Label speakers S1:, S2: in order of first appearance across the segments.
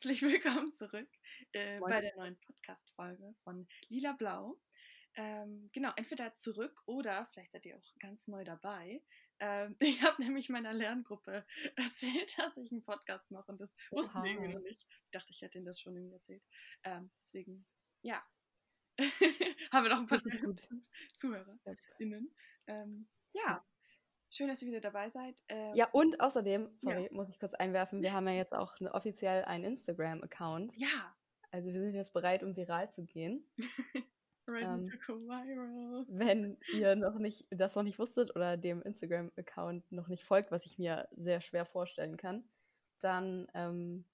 S1: herzlich willkommen zurück äh, bei der neuen Podcast-Folge von Lila Blau. Ähm, genau, entweder zurück oder vielleicht seid ihr auch ganz neu dabei. Ähm, ich habe nämlich meiner Lerngruppe erzählt, dass ich einen Podcast mache und das wussten die irgendwie noch nicht. Ich dachte, ich hätte ihnen das schon irgendwie erzählt. Ähm, deswegen, ja, haben wir noch ein paar ZuhörerInnen. Ähm, ja, Schön, dass ihr wieder dabei seid.
S2: Ähm, ja, und außerdem, sorry, ja. muss ich kurz einwerfen, wir haben ja jetzt auch eine, offiziell einen Instagram-Account.
S1: Ja.
S2: Also wir sind jetzt bereit, um viral zu gehen.
S1: Ready ähm, to go viral.
S2: Wenn ihr noch nicht, das noch nicht wusstet oder dem Instagram-Account noch nicht folgt, was ich mir sehr schwer vorstellen kann, dann ähm,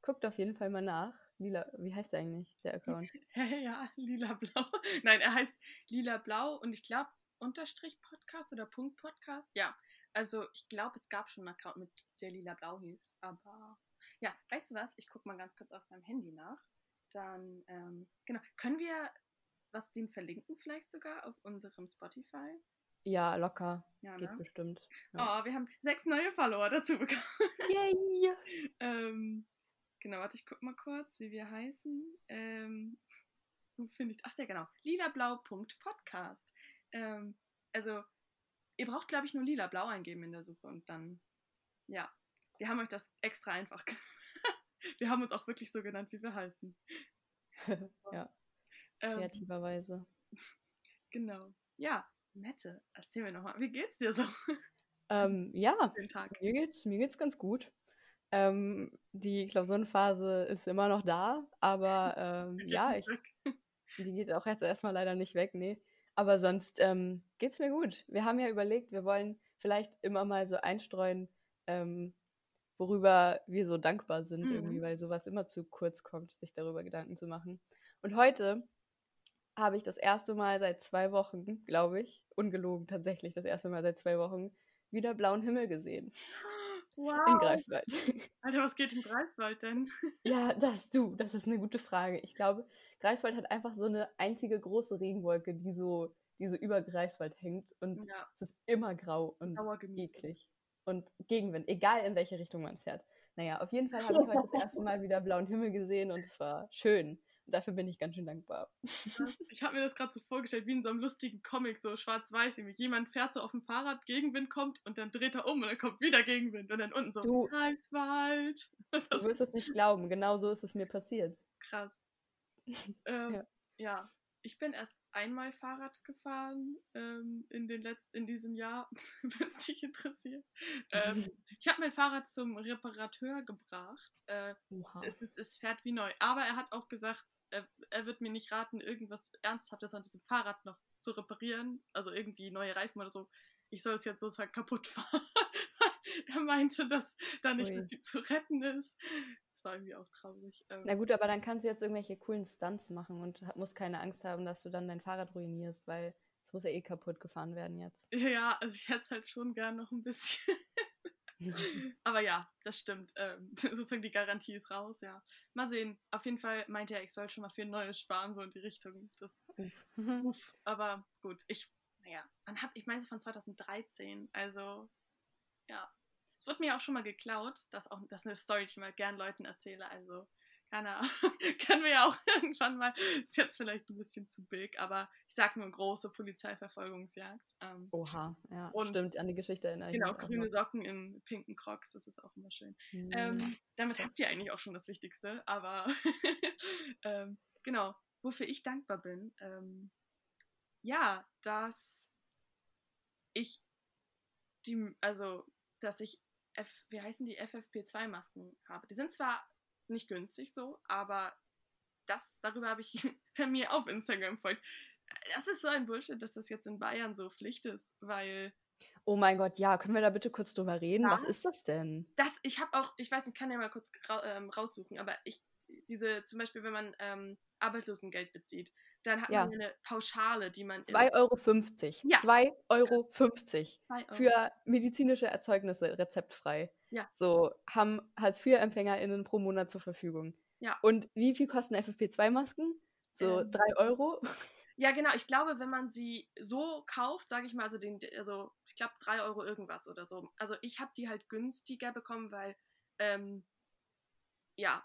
S2: guckt auf jeden Fall mal nach. Lila, wie heißt der eigentlich, der Account?
S1: ja, lila blau. Nein, er heißt lila blau und ich glaube, Unterstrich Podcast oder Punkt Podcast. Ja, also ich glaube, es gab schon einen Account mit der lila blau hieß, aber ja, weißt du was? Ich gucke mal ganz kurz auf meinem Handy nach. Dann, ähm, genau, können wir was den verlinken vielleicht sogar auf unserem Spotify?
S2: Ja, locker. Ja, Geht ne? bestimmt.
S1: Ja. Oh, wir haben sechs neue Follower dazu bekommen.
S2: Yay!
S1: ähm, genau, warte, ich guck mal kurz, wie wir heißen. Ähm, wo finde ich? Ach ja, genau. lilablau.podcast. Ähm, also, ihr braucht, glaube ich, nur lila-blau eingeben in der Suche und dann, ja, wir haben euch das extra einfach gemacht. wir haben uns auch wirklich so genannt, wie wir heißen.
S2: ja, ähm, kreativerweise. Ähm,
S1: genau. Ja, Mette, erzähl mir nochmal, wie geht's dir so?
S2: Ähm, ja, mir geht's, mir geht's ganz gut. Ähm, die Klausurenphase ist immer noch da, aber ähm, ja, ich, die geht auch jetzt erstmal leider nicht weg, nee. Aber sonst ähm, geht's mir gut. Wir haben ja überlegt, wir wollen vielleicht immer mal so einstreuen, ähm, worüber wir so dankbar sind, mhm. irgendwie, weil sowas immer zu kurz kommt, sich darüber Gedanken zu machen. Und heute habe ich das erste Mal seit zwei Wochen, glaube ich, ungelogen tatsächlich, das erste Mal seit zwei Wochen, wieder blauen Himmel gesehen.
S1: Wow.
S2: In Greifswald.
S1: Alter, was geht in Greifswald denn?
S2: Ja, das du, das ist eine gute Frage. Ich glaube, Greifswald hat einfach so eine einzige große Regenwolke, die so, die so über Greifswald hängt und ja. es ist immer grau und eklig. Und Gegenwind, egal in welche Richtung man fährt. Naja, auf jeden Fall habe ich heute das erste Mal wieder blauen Himmel gesehen und es war schön. Und dafür bin ich ganz schön dankbar.
S1: Ich habe mir das gerade so vorgestellt, wie in so einem lustigen Comic, so schwarz-weiß. Jemand fährt so auf dem Fahrrad, Gegenwind kommt und dann dreht er um und dann kommt wieder Gegenwind. Und dann unten so, du, Greifswald.
S2: Du wirst es nicht glauben, genau so ist es mir passiert.
S1: Krass. ähm, ja. ja. Ich bin erst einmal Fahrrad gefahren ähm, in, den Letz in diesem Jahr, wenn es dich interessiert. Ähm, ich habe mein Fahrrad zum Reparateur gebracht. Äh, es, es, es, fährt wie neu. Aber er hat auch gesagt, er, er wird mir nicht raten, irgendwas Ernsthaftes an diesem Fahrrad noch zu reparieren. Also irgendwie neue Reifen oder so. Ich soll es jetzt sozusagen kaputt fahren. er meinte, dass da nicht mehr viel zu retten ist war irgendwie auch traurig.
S2: Ähm, Na gut, aber dann kannst du jetzt irgendwelche coolen Stunts machen und musst keine Angst haben, dass du dann dein Fahrrad ruinierst, weil es muss ja eh kaputt gefahren werden jetzt.
S1: Ja, also ich hätte es halt schon gern noch ein bisschen. aber ja, das stimmt. Ähm, sozusagen die Garantie ist raus, ja. Mal sehen. Auf jeden Fall meinte er, ich soll schon mal für ein neues sparen, so in die Richtung. Das, uff. uff. Aber gut, ich, naja, ich meine es von 2013, also ja, es wird mir auch schon mal geklaut. Das, auch, das ist eine Story, die ich mal gern Leuten erzähle. Also, keine Ahnung. Können wir ja auch irgendwann mal. Ist jetzt vielleicht ein bisschen zu big, aber ich sag nur große Polizeiverfolgungsjagd.
S2: Ähm, Oha, ja. Und, stimmt, an die Geschichte erinnere
S1: Genau, grüne Socken in pinken Crocs, das ist auch immer schön. Mhm. Ähm, damit habt ihr eigentlich auch schon das Wichtigste, aber ähm, genau, wofür ich dankbar bin. Ähm, ja, dass ich die, also, dass ich F, wie heißen die FFP2-Masken habe. Die sind zwar nicht günstig so, aber das, darüber habe ich bei mir auf Instagram folgt. Das ist so ein Bullshit, dass das jetzt in Bayern so Pflicht ist, weil.
S2: Oh mein Gott, ja, können wir da bitte kurz drüber reden? Ja, Was ist das denn?
S1: Das, ich habe auch, ich weiß, ich kann ja mal kurz ra ähm, raussuchen, aber ich, diese, zum Beispiel, wenn man ähm, Arbeitslosengeld bezieht, dann hat ja. man eine Pauschale, die man.
S2: 2,50 Euro. 2,50 Euro. Für medizinische Erzeugnisse rezeptfrei.
S1: Ja.
S2: So haben Hartz-IV-EmpfängerInnen pro Monat zur Verfügung.
S1: Ja.
S2: Und wie viel kosten FFP2-Masken? So ähm, 3 Euro?
S1: Ja, genau. Ich glaube, wenn man sie so kauft, sage ich mal, also, den, also ich glaube 3 Euro irgendwas oder so. Also ich habe die halt günstiger bekommen, weil, ähm, ja,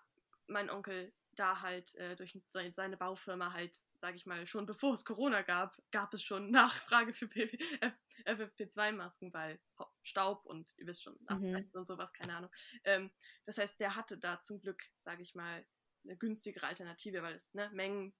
S1: mein Onkel da halt äh, durch seine Baufirma halt, sage ich mal, schon bevor es Corona gab, gab es schon Nachfrage für FFP2-Masken, weil Staub und ihr wisst schon, mhm. und sowas, keine Ahnung. Ähm, das heißt, der hatte da zum Glück, sage ich mal, eine günstigere Alternative, weil es ne, Mengen,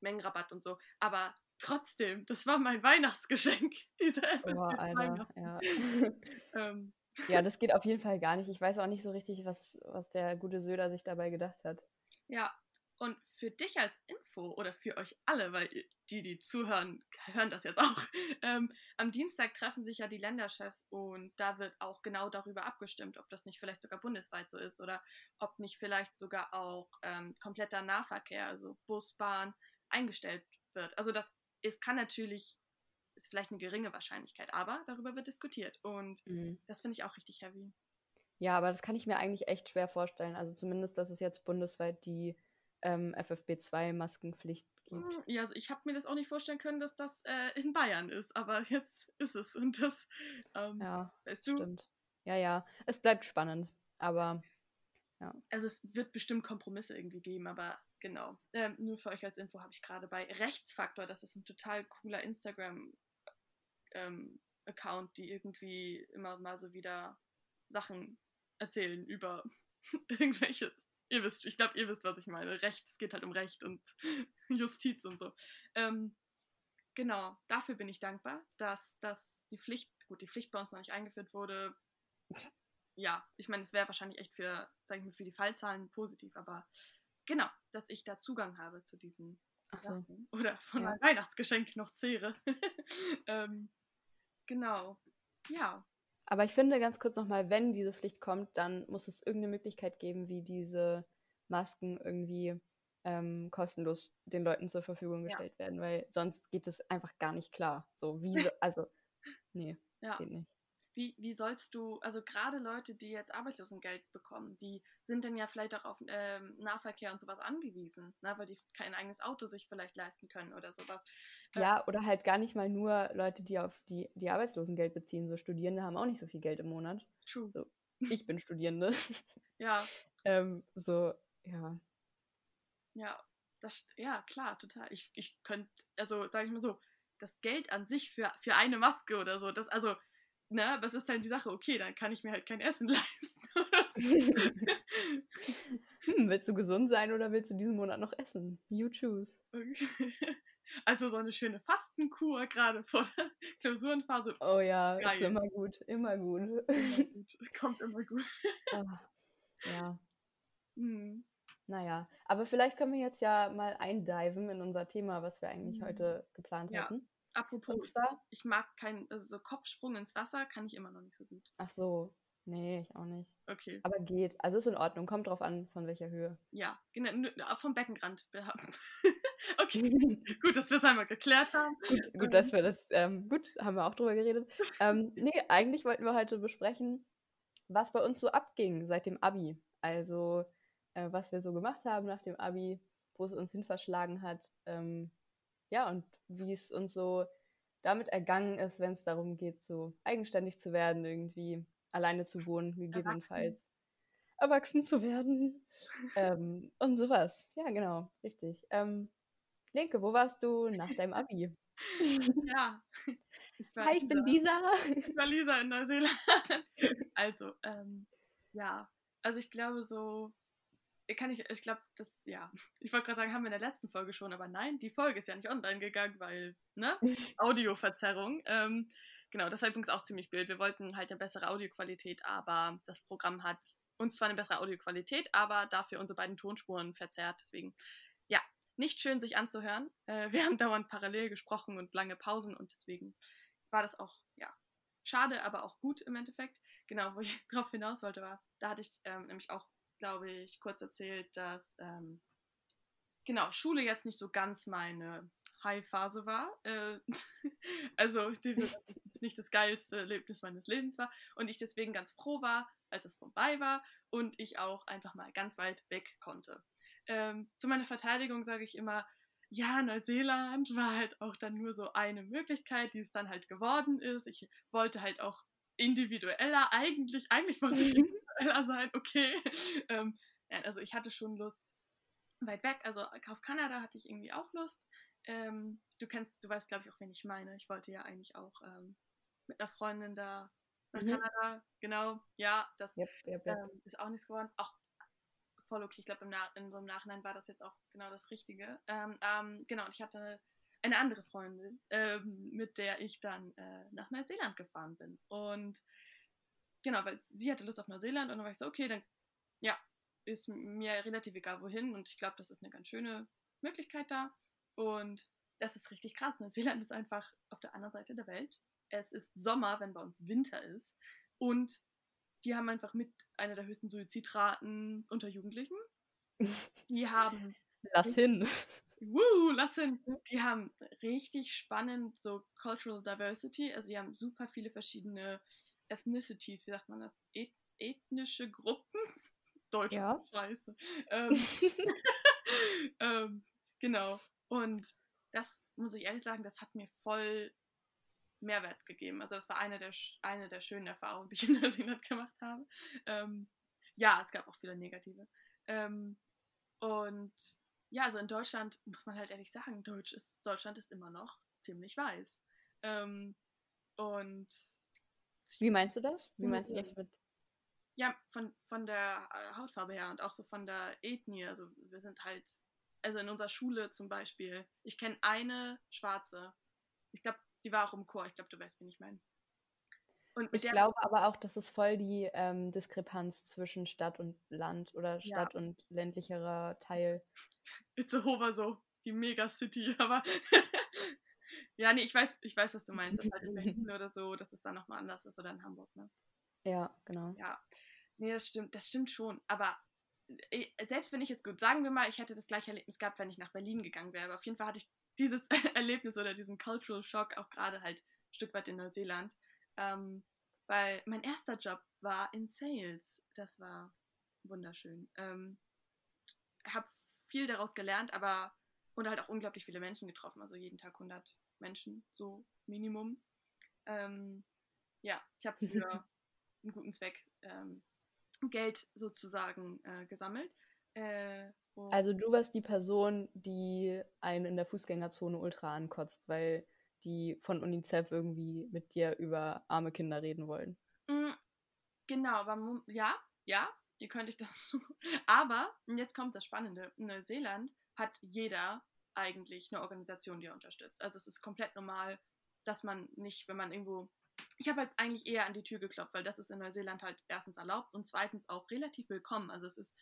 S1: Mengenrabatt und so. Aber trotzdem, das war mein Weihnachtsgeschenk, diese FFP2-Masken.
S2: Oh, ja. ähm, ja, das geht auf jeden Fall gar nicht. Ich weiß auch nicht so richtig, was, was der gute Söder sich dabei gedacht hat.
S1: Ja, und für dich als Info oder für euch alle, weil die, die zuhören, hören das jetzt auch. Ähm, am Dienstag treffen sich ja die Länderchefs und da wird auch genau darüber abgestimmt, ob das nicht vielleicht sogar bundesweit so ist oder ob nicht vielleicht sogar auch ähm, kompletter Nahverkehr, also Bus, Bahn, eingestellt wird. Also das es kann natürlich, ist vielleicht eine geringe Wahrscheinlichkeit, aber darüber wird diskutiert und mhm. das finde ich auch richtig heavy.
S2: Ja, aber das kann ich mir eigentlich echt schwer vorstellen. Also zumindest, dass es jetzt bundesweit die ähm, FFP2-Maskenpflicht gibt. Hm,
S1: ja, also ich habe mir das auch nicht vorstellen können, dass das äh, in Bayern ist, aber jetzt ist es und das, ähm,
S2: ja, weißt du? Stimmt. Ja, ja, es bleibt spannend, aber ja.
S1: Also es wird bestimmt Kompromisse irgendwie geben, aber genau. Ähm, nur für euch als Info habe ich gerade bei Rechtsfaktor, das ist ein total cooler Instagram ähm, Account, die irgendwie immer mal so wieder Sachen erzählen über irgendwelche, ihr wisst, ich glaube, ihr wisst, was ich meine. Recht, es geht halt um Recht und Justiz und so. Ähm, genau, dafür bin ich dankbar, dass, dass die Pflicht, gut, die Pflicht bei uns noch nicht eingeführt wurde. Ja, ich meine, es wäre wahrscheinlich echt für, sag ich mal, für die Fallzahlen positiv, aber genau, dass ich da Zugang habe zu diesen Ach so. oder von ja. meinem Weihnachtsgeschenk noch zehre. ähm, genau, ja,
S2: aber ich finde ganz kurz nochmal, wenn diese Pflicht kommt, dann muss es irgendeine Möglichkeit geben, wie diese Masken irgendwie ähm, kostenlos den Leuten zur Verfügung gestellt ja. werden, weil sonst geht es einfach gar nicht klar. So, wie, so, also, nee, ja. geht nicht
S1: wie, wie sollst du, also gerade Leute, die jetzt Arbeitslosengeld bekommen, die sind dann ja vielleicht auch auf ähm, Nahverkehr und sowas angewiesen, ne, weil die kein eigenes Auto sich vielleicht leisten können oder sowas.
S2: Äh, ja, oder halt gar nicht mal nur Leute, die auf die, die Arbeitslosengeld beziehen. So Studierende haben auch nicht so viel Geld im Monat. True. So, ich bin Studierende.
S1: ja.
S2: ähm, so, ja.
S1: Ja, das, ja, klar, total. Ich, ich könnte, also sage ich mal so, das Geld an sich für, für eine Maske oder so, das, also ne, was ist halt die Sache? Okay, dann kann ich mir halt kein Essen leisten.
S2: hm, willst du gesund sein oder willst du diesen Monat noch essen? You choose. Okay.
S1: Also so eine schöne Fastenkur gerade vor der Klausurenphase.
S2: Oh ja, Geil. ist immer gut, immer gut.
S1: Immer gut. Kommt immer gut.
S2: oh, ja. Hm. Naja, aber vielleicht können wir jetzt ja mal eindiven in unser Thema, was wir eigentlich mhm. heute geplant ja. hatten.
S1: Apropos, ich mag keinen, also so Kopfsprung ins Wasser kann ich immer noch nicht so gut.
S2: Ach so, nee, ich auch nicht.
S1: Okay.
S2: Aber geht, also ist in Ordnung, kommt drauf an, von welcher Höhe.
S1: Ja, genau, vom Beckenrand. okay, gut, dass wir es einmal geklärt haben.
S2: Gut, gut dass wir das, ähm, gut, haben wir auch drüber geredet. ähm, nee, eigentlich wollten wir heute besprechen, was bei uns so abging seit dem Abi. Also, äh, was wir so gemacht haben nach dem Abi, wo es uns hin verschlagen hat. Ähm, ja, und wie es uns so damit ergangen ist, wenn es darum geht, so eigenständig zu werden, irgendwie alleine zu wohnen, gegebenenfalls erwachsen, erwachsen zu werden ähm, und sowas. Ja, genau, richtig. Ähm, Linke, wo warst du nach deinem Abi?
S1: ja.
S2: Ich Hi, ich bin Lisa.
S1: Ich war Lisa in Neuseeland. Also, ähm, ja. Also ich glaube so kann ich, ich glaube, das, ja, ich wollte gerade sagen, haben wir in der letzten Folge schon, aber nein, die Folge ist ja nicht online gegangen, weil, ne, Audioverzerrung. Ähm, genau, das war übrigens auch ziemlich blöd. Wir wollten halt eine bessere Audioqualität, aber das Programm hat uns zwar eine bessere Audioqualität, aber dafür unsere beiden Tonspuren verzerrt. Deswegen, ja, nicht schön sich anzuhören. Äh, wir haben dauernd parallel gesprochen und lange Pausen und deswegen war das auch, ja, schade, aber auch gut im Endeffekt. Genau, wo ich drauf hinaus wollte, war, da hatte ich ähm, nämlich auch glaube ich, kurz erzählt, dass ähm, genau Schule jetzt nicht so ganz meine High-Phase war. Äh, also nicht das geilste Erlebnis meines Lebens war und ich deswegen ganz froh war, als es vorbei war und ich auch einfach mal ganz weit weg konnte. Ähm, zu meiner Verteidigung sage ich immer, ja, Neuseeland war halt auch dann nur so eine Möglichkeit, die es dann halt geworden ist. Ich wollte halt auch individueller, eigentlich, eigentlich wollte ich individueller sein, okay. Ähm, also ich hatte schon Lust weit weg. Also auf Kanada hatte ich irgendwie auch Lust. Ähm, du kennst, du weißt, glaube ich, auch, wen ich meine. Ich wollte ja eigentlich auch ähm, mit einer Freundin da nach mhm. Kanada. Genau, ja, das yep, yep, yep. Ähm, ist auch nichts geworden. Auch voll okay. Ich glaube, im in so einem Nachhinein war das jetzt auch genau das Richtige. Ähm, ähm, genau, und ich hatte eine andere Freundin, ähm, mit der ich dann äh, nach Neuseeland gefahren bin. Und genau, weil sie hatte Lust auf Neuseeland und dann war ich so, okay, dann ja, ist mir relativ egal wohin und ich glaube, das ist eine ganz schöne Möglichkeit da. Und das ist richtig krass. Neuseeland ist einfach auf der anderen Seite der Welt. Es ist Sommer, wenn bei uns Winter ist. Und die haben einfach mit einer der höchsten Suizidraten unter Jugendlichen. Die haben.
S2: Lass hin.
S1: Woo, lass hin. Die haben richtig spannend so Cultural Diversity. Also die haben super viele verschiedene Ethnicities, wie sagt man das? Et ethnische Gruppen. Deutsch ja. scheiße. Ähm, ähm, genau. Und das muss ich ehrlich sagen, das hat mir voll Mehrwert gegeben. Also das war eine der, eine der schönen Erfahrungen, die ich in Neuseeland gemacht habe. Ähm, ja, es gab auch viele negative. Ähm, und ja, also in Deutschland muss man halt ehrlich sagen, Deutsch ist, Deutschland ist immer noch ziemlich weiß. Ähm, und
S2: wie meinst du das? Wie meinst du das mit?
S1: Ja, von, von der äh, Hautfarbe her und auch so von der Ethnie. Also wir sind halt, also in unserer Schule zum Beispiel, ich kenne eine Schwarze. Ich glaube, die war auch im Chor. Ich glaube, du weißt, wen ich meine.
S2: ich glaube aber auch, dass es voll die ähm, Diskrepanz zwischen Stadt und Land oder Stadt ja. und ländlicherer Teil.
S1: Itzehoe so, die Megacity, aber ja, nee, ich weiß, ich weiß, was du meinst. Das halt in Berlin oder so, dass es dann nochmal anders ist oder in Hamburg, ne?
S2: Ja, genau.
S1: Ja. Nee, das stimmt, das stimmt schon. Aber äh, selbst wenn ich es gut, sagen wir mal, ich hätte das gleiche Erlebnis gehabt, wenn ich nach Berlin gegangen wäre. Aber auf jeden Fall hatte ich dieses Erlebnis oder diesen Cultural Shock auch gerade halt ein Stück weit in Neuseeland. Ähm, weil mein erster Job war in Sales. Das war wunderschön. Ähm, habe viel daraus gelernt, aber und halt auch unglaublich viele Menschen getroffen. Also jeden Tag 100 Menschen, so Minimum. Ähm, ja, ich habe für einen guten Zweck ähm, Geld sozusagen äh, gesammelt. Äh,
S2: also du warst die Person, die einen in der Fußgängerzone ultra ankotzt, weil die von UNICEF irgendwie mit dir über arme Kinder reden wollen.
S1: Mm, genau, aber ja, ja, ihr könnt ich das. aber, jetzt kommt das Spannende, in Neuseeland hat jeder eigentlich eine Organisation, die er unterstützt. Also es ist komplett normal, dass man nicht, wenn man irgendwo ich habe halt eigentlich eher an die Tür geklopft, weil das ist in Neuseeland halt erstens erlaubt und zweitens auch relativ willkommen. Also es ist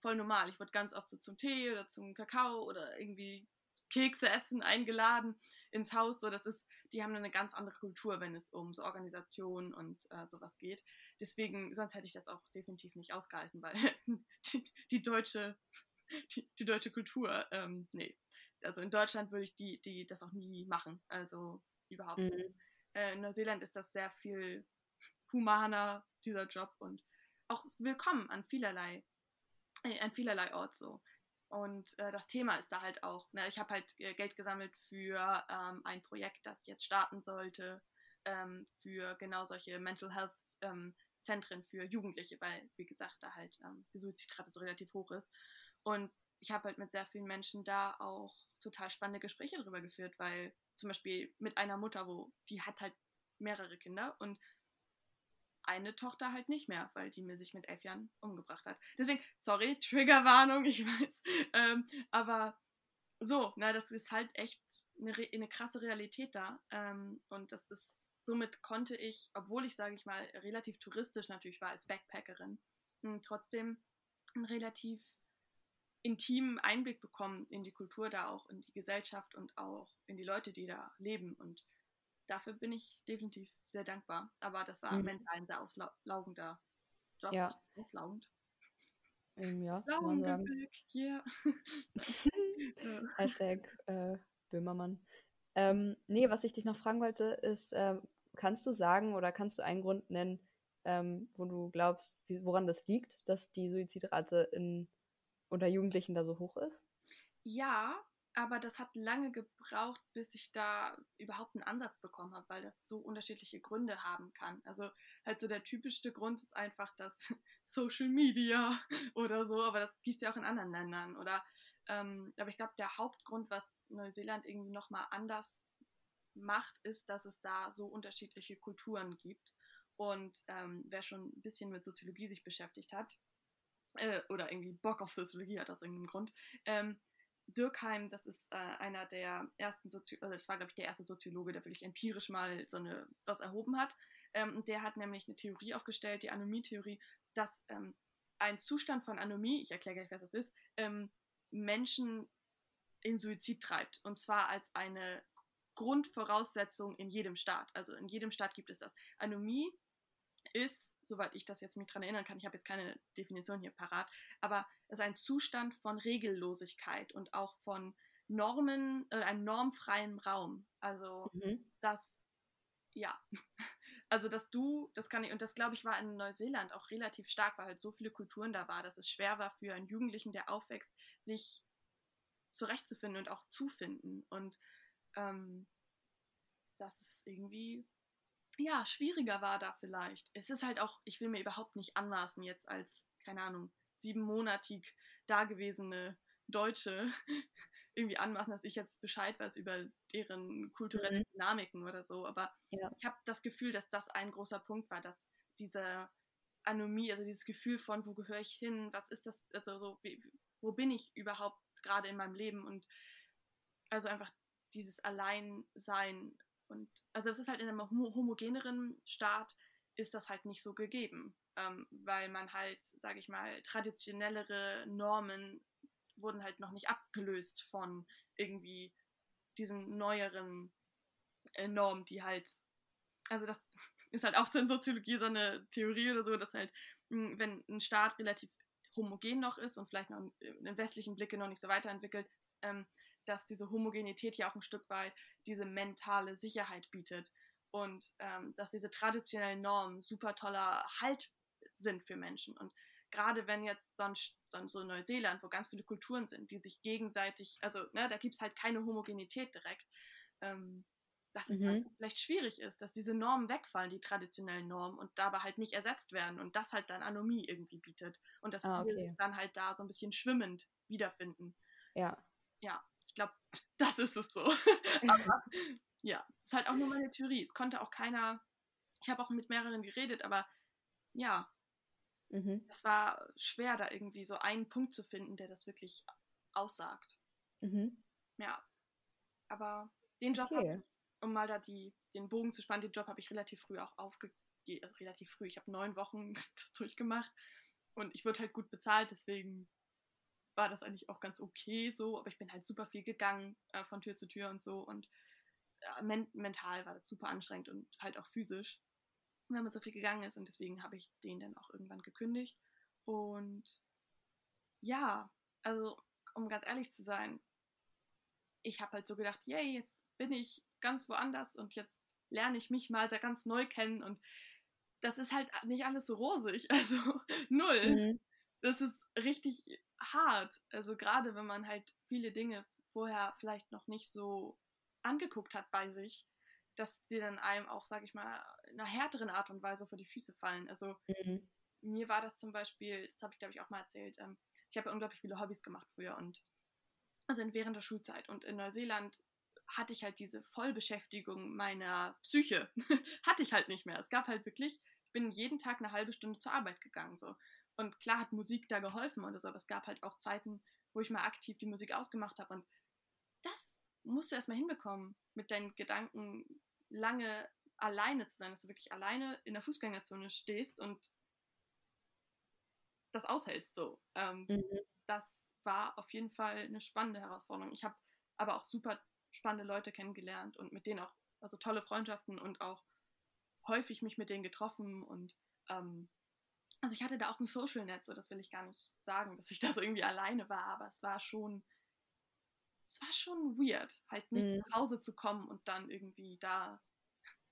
S1: voll normal. Ich wurde ganz oft so zum Tee oder zum Kakao oder irgendwie Kekse essen eingeladen ins Haus. So, das ist, die haben eine ganz andere Kultur, wenn es um so Organisationen und äh, sowas geht. Deswegen, sonst hätte ich das auch definitiv nicht ausgehalten, weil die, die, deutsche, die, die deutsche Kultur, ähm, nee. Also in Deutschland würde ich die, die das auch nie machen. Also überhaupt mhm. nicht. Äh, in Neuseeland ist das sehr viel humaner, dieser Job, und auch willkommen an vielerlei, äh, an vielerlei Ort so. Und äh, das Thema ist da halt auch. Ne? Ich habe halt äh, Geld gesammelt für ähm, ein Projekt, das jetzt starten sollte, ähm, für genau solche Mental Health ähm, Zentren für Jugendliche, weil, wie gesagt, da halt ähm, die Suizidrate so relativ hoch ist. Und ich habe halt mit sehr vielen Menschen da auch total spannende Gespräche darüber geführt, weil zum Beispiel mit einer Mutter, wo die hat halt mehrere Kinder und eine Tochter halt nicht mehr, weil die mir sich mit elf Jahren umgebracht hat. Deswegen, sorry, Triggerwarnung, ich weiß. Ähm, aber so, na, das ist halt echt eine, eine krasse Realität da. Ähm, und das ist, somit konnte ich, obwohl ich, sage ich mal, relativ touristisch natürlich war als Backpackerin, trotzdem ein relativ intimen Einblick bekommen in die Kultur da auch, in die Gesellschaft und auch in die Leute, die da leben. Und dafür bin ich definitiv sehr dankbar. Aber das war mhm. mental ein sehr auslaugender Job. Ja. Auslaugend.
S2: Ähm, ja, Laugengepäck, yeah. Hashtag äh, Böhmermann. Ähm, nee, was ich dich noch fragen wollte, ist, äh, kannst du sagen oder kannst du einen Grund nennen, ähm, wo du glaubst, wie, woran das liegt, dass die Suizidrate in unter Jugendlichen da so hoch ist?
S1: Ja, aber das hat lange gebraucht, bis ich da überhaupt einen Ansatz bekommen habe, weil das so unterschiedliche Gründe haben kann. Also halt so der typischste Grund ist einfach das Social Media oder so, aber das gibt es ja auch in anderen Ländern. Oder ähm, aber ich glaube, der Hauptgrund, was Neuseeland irgendwie nochmal anders macht, ist, dass es da so unterschiedliche Kulturen gibt. Und ähm, wer schon ein bisschen mit Soziologie sich beschäftigt hat, äh, oder irgendwie Bock auf Soziologie hat aus irgendeinem Grund, ähm, Dürkheim, das ist äh, einer der ersten Soziologen, also das war, glaube ich, der erste Soziologe, der wirklich empirisch mal so eine, was erhoben hat. Ähm, der hat nämlich eine Theorie aufgestellt, die Anomie-Theorie, dass ähm, ein Zustand von Anomie, ich erkläre gleich, was das ist, ähm, Menschen in Suizid treibt. Und zwar als eine Grundvoraussetzung in jedem Staat. Also in jedem Staat gibt es das. Anomie ist, soweit ich das jetzt mich daran erinnern kann, ich habe jetzt keine Definition hier parat, aber es ist ein Zustand von Regellosigkeit und auch von Normen, äh, einem normfreien Raum. Also mhm. das, ja, also dass du, das kann ich, und das glaube ich war in Neuseeland auch relativ stark, weil halt so viele Kulturen da war, dass es schwer war für einen Jugendlichen, der aufwächst, sich zurechtzufinden und auch zu finden. Und ähm, dass es irgendwie ja, schwieriger war da vielleicht. Es ist halt auch, ich will mir überhaupt nicht anmaßen, jetzt als, keine Ahnung, siebenmonatig dagewesene Deutsche irgendwie anmaßen, dass ich jetzt Bescheid weiß über deren kulturellen mhm. Dynamiken oder so. Aber ja. ich habe das Gefühl, dass das ein großer Punkt war, dass diese Anomie, also dieses Gefühl von, wo gehöre ich hin, was ist das, also so, wie, wo bin ich überhaupt gerade in meinem Leben und also einfach dieses Alleinsein und also das ist halt in einem homogeneren Staat ist das halt nicht so gegeben, ähm, weil man halt, sage ich mal, traditionellere Normen wurden halt noch nicht abgelöst von irgendwie diesen neueren äh, Normen, die halt, also das ist halt auch so in Soziologie so eine Theorie oder so, dass halt, mh, hm, wenn ein Staat relativ homogen noch ist und vielleicht noch in westlichen Blicke noch nicht so weiterentwickelt, ähm, dass diese Homogenität ja auch ein Stück weit diese mentale Sicherheit bietet und ähm, dass diese traditionellen Normen super toller Halt sind für Menschen. Und gerade wenn jetzt sonst, sonst so Neuseeland, wo ganz viele Kulturen sind, die sich gegenseitig, also ne, da gibt es halt keine Homogenität direkt, ähm, dass es mhm. dann vielleicht schwierig ist, dass diese Normen wegfallen, die traditionellen Normen, und dabei halt nicht ersetzt werden und das halt dann Anomie irgendwie bietet. Und das ah, okay. dann halt da so ein bisschen schwimmend wiederfinden.
S2: Ja.
S1: Ja, ich glaube, das ist es so. aber ja, ist halt auch nur meine Theorie. Es konnte auch keiner, ich habe auch mit mehreren geredet, aber ja, mhm. es war schwer, da irgendwie so einen Punkt zu finden, der das wirklich aussagt. Mhm. Ja, aber den Job, okay. ich, um mal da die, den Bogen zu spannen, den Job habe ich relativ früh auch aufgegeben, also relativ früh. Ich habe neun Wochen das durchgemacht und ich wurde halt gut bezahlt, deswegen war das eigentlich auch ganz okay so, aber ich bin halt super viel gegangen äh, von Tür zu Tür und so und äh, men mental war das super anstrengend und halt auch physisch, wenn man so viel gegangen ist und deswegen habe ich den dann auch irgendwann gekündigt und ja, also um ganz ehrlich zu sein, ich habe halt so gedacht, yay, jetzt bin ich ganz woanders und jetzt lerne ich mich mal ganz neu kennen und das ist halt nicht alles so rosig, also null. Mhm. Das ist richtig hart. Also gerade wenn man halt viele Dinge vorher vielleicht noch nicht so angeguckt hat bei sich, dass die dann einem auch, sag ich mal, in einer härteren Art und Weise vor die Füße fallen. Also mhm. mir war das zum Beispiel, das habe ich glaube ich auch mal erzählt, ähm, ich habe ja unglaublich viele Hobbys gemacht früher und also während der Schulzeit und in Neuseeland hatte ich halt diese Vollbeschäftigung meiner Psyche. hatte ich halt nicht mehr. Es gab halt wirklich, ich bin jeden Tag eine halbe Stunde zur Arbeit gegangen. So. Und klar hat Musik da geholfen oder so, aber es gab halt auch Zeiten, wo ich mal aktiv die Musik ausgemacht habe. Und das musst du erstmal hinbekommen, mit deinen Gedanken lange alleine zu sein, dass du wirklich alleine in der Fußgängerzone stehst und das aushältst so. Ähm, mhm. Das war auf jeden Fall eine spannende Herausforderung. Ich habe aber auch super spannende Leute kennengelernt und mit denen auch also tolle Freundschaften und auch häufig mich mit denen getroffen und ähm, also ich hatte da auch ein Social Netz, so das will ich gar nicht sagen, dass ich da so irgendwie alleine war, aber es war schon, es war schon weird, halt nicht mhm. nach Hause zu kommen und dann irgendwie da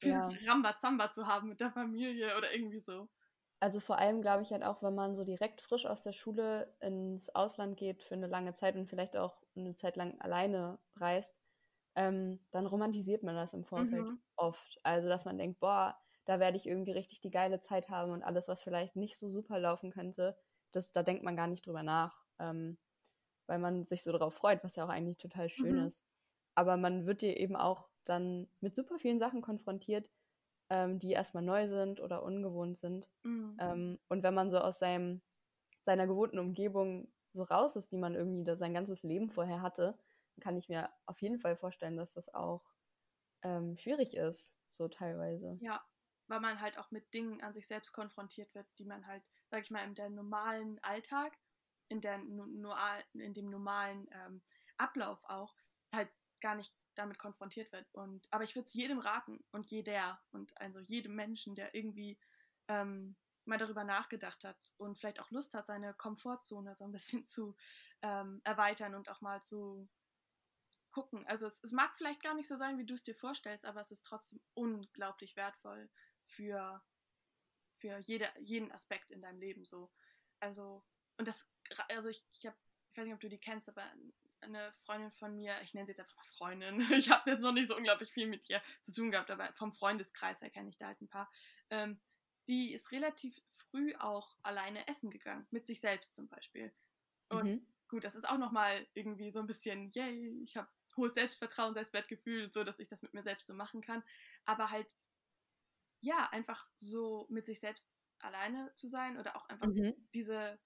S1: ja. Rambazamba zu haben mit der Familie oder irgendwie so.
S2: Also vor allem glaube ich halt auch, wenn man so direkt frisch aus der Schule ins Ausland geht für eine lange Zeit und vielleicht auch eine Zeit lang alleine reist, ähm, dann romantisiert man das im Vorfeld mhm. oft. Also, dass man denkt, boah, da werde ich irgendwie richtig die geile Zeit haben und alles, was vielleicht nicht so super laufen könnte, das, da denkt man gar nicht drüber nach, ähm, weil man sich so darauf freut, was ja auch eigentlich total schön mhm. ist. Aber man wird dir eben auch dann mit super vielen Sachen konfrontiert, ähm, die erstmal neu sind oder ungewohnt sind. Mhm. Ähm, und wenn man so aus seinem, seiner gewohnten Umgebung so raus ist, die man irgendwie da sein ganzes Leben vorher hatte, kann ich mir auf jeden Fall vorstellen, dass das auch ähm, schwierig ist, so teilweise.
S1: Ja, weil man halt auch mit Dingen an sich selbst konfrontiert wird, die man halt, sag ich mal, in der normalen Alltag, in, der, in dem normalen ähm, Ablauf auch, halt gar nicht damit konfrontiert wird. Und, aber ich würde es jedem raten und jeder und also jedem Menschen, der irgendwie ähm, mal darüber nachgedacht hat und vielleicht auch Lust hat, seine Komfortzone so ein bisschen zu ähm, erweitern und auch mal zu gucken. Also es, es, mag vielleicht gar nicht so sein, wie du es dir vorstellst, aber es ist trotzdem unglaublich wertvoll für, für jede, jeden Aspekt in deinem Leben so. Also, und das, also ich, ich habe, ich weiß nicht, ob du die kennst, aber eine Freundin von mir, ich nenne sie jetzt einfach mal Freundin, ich habe jetzt noch nicht so unglaublich viel mit ihr zu tun gehabt, aber vom Freundeskreis her kenne ich da halt ein paar, ähm, die ist relativ früh auch alleine essen gegangen, mit sich selbst zum Beispiel. Und mhm. gut, das ist auch nochmal irgendwie so ein bisschen, yay, ich habe hohes Selbstvertrauen, Selbstwertgefühl und so, dass ich das mit mir selbst so machen kann. Aber halt, ja, einfach so mit sich selbst alleine zu sein oder auch einfach mhm. diese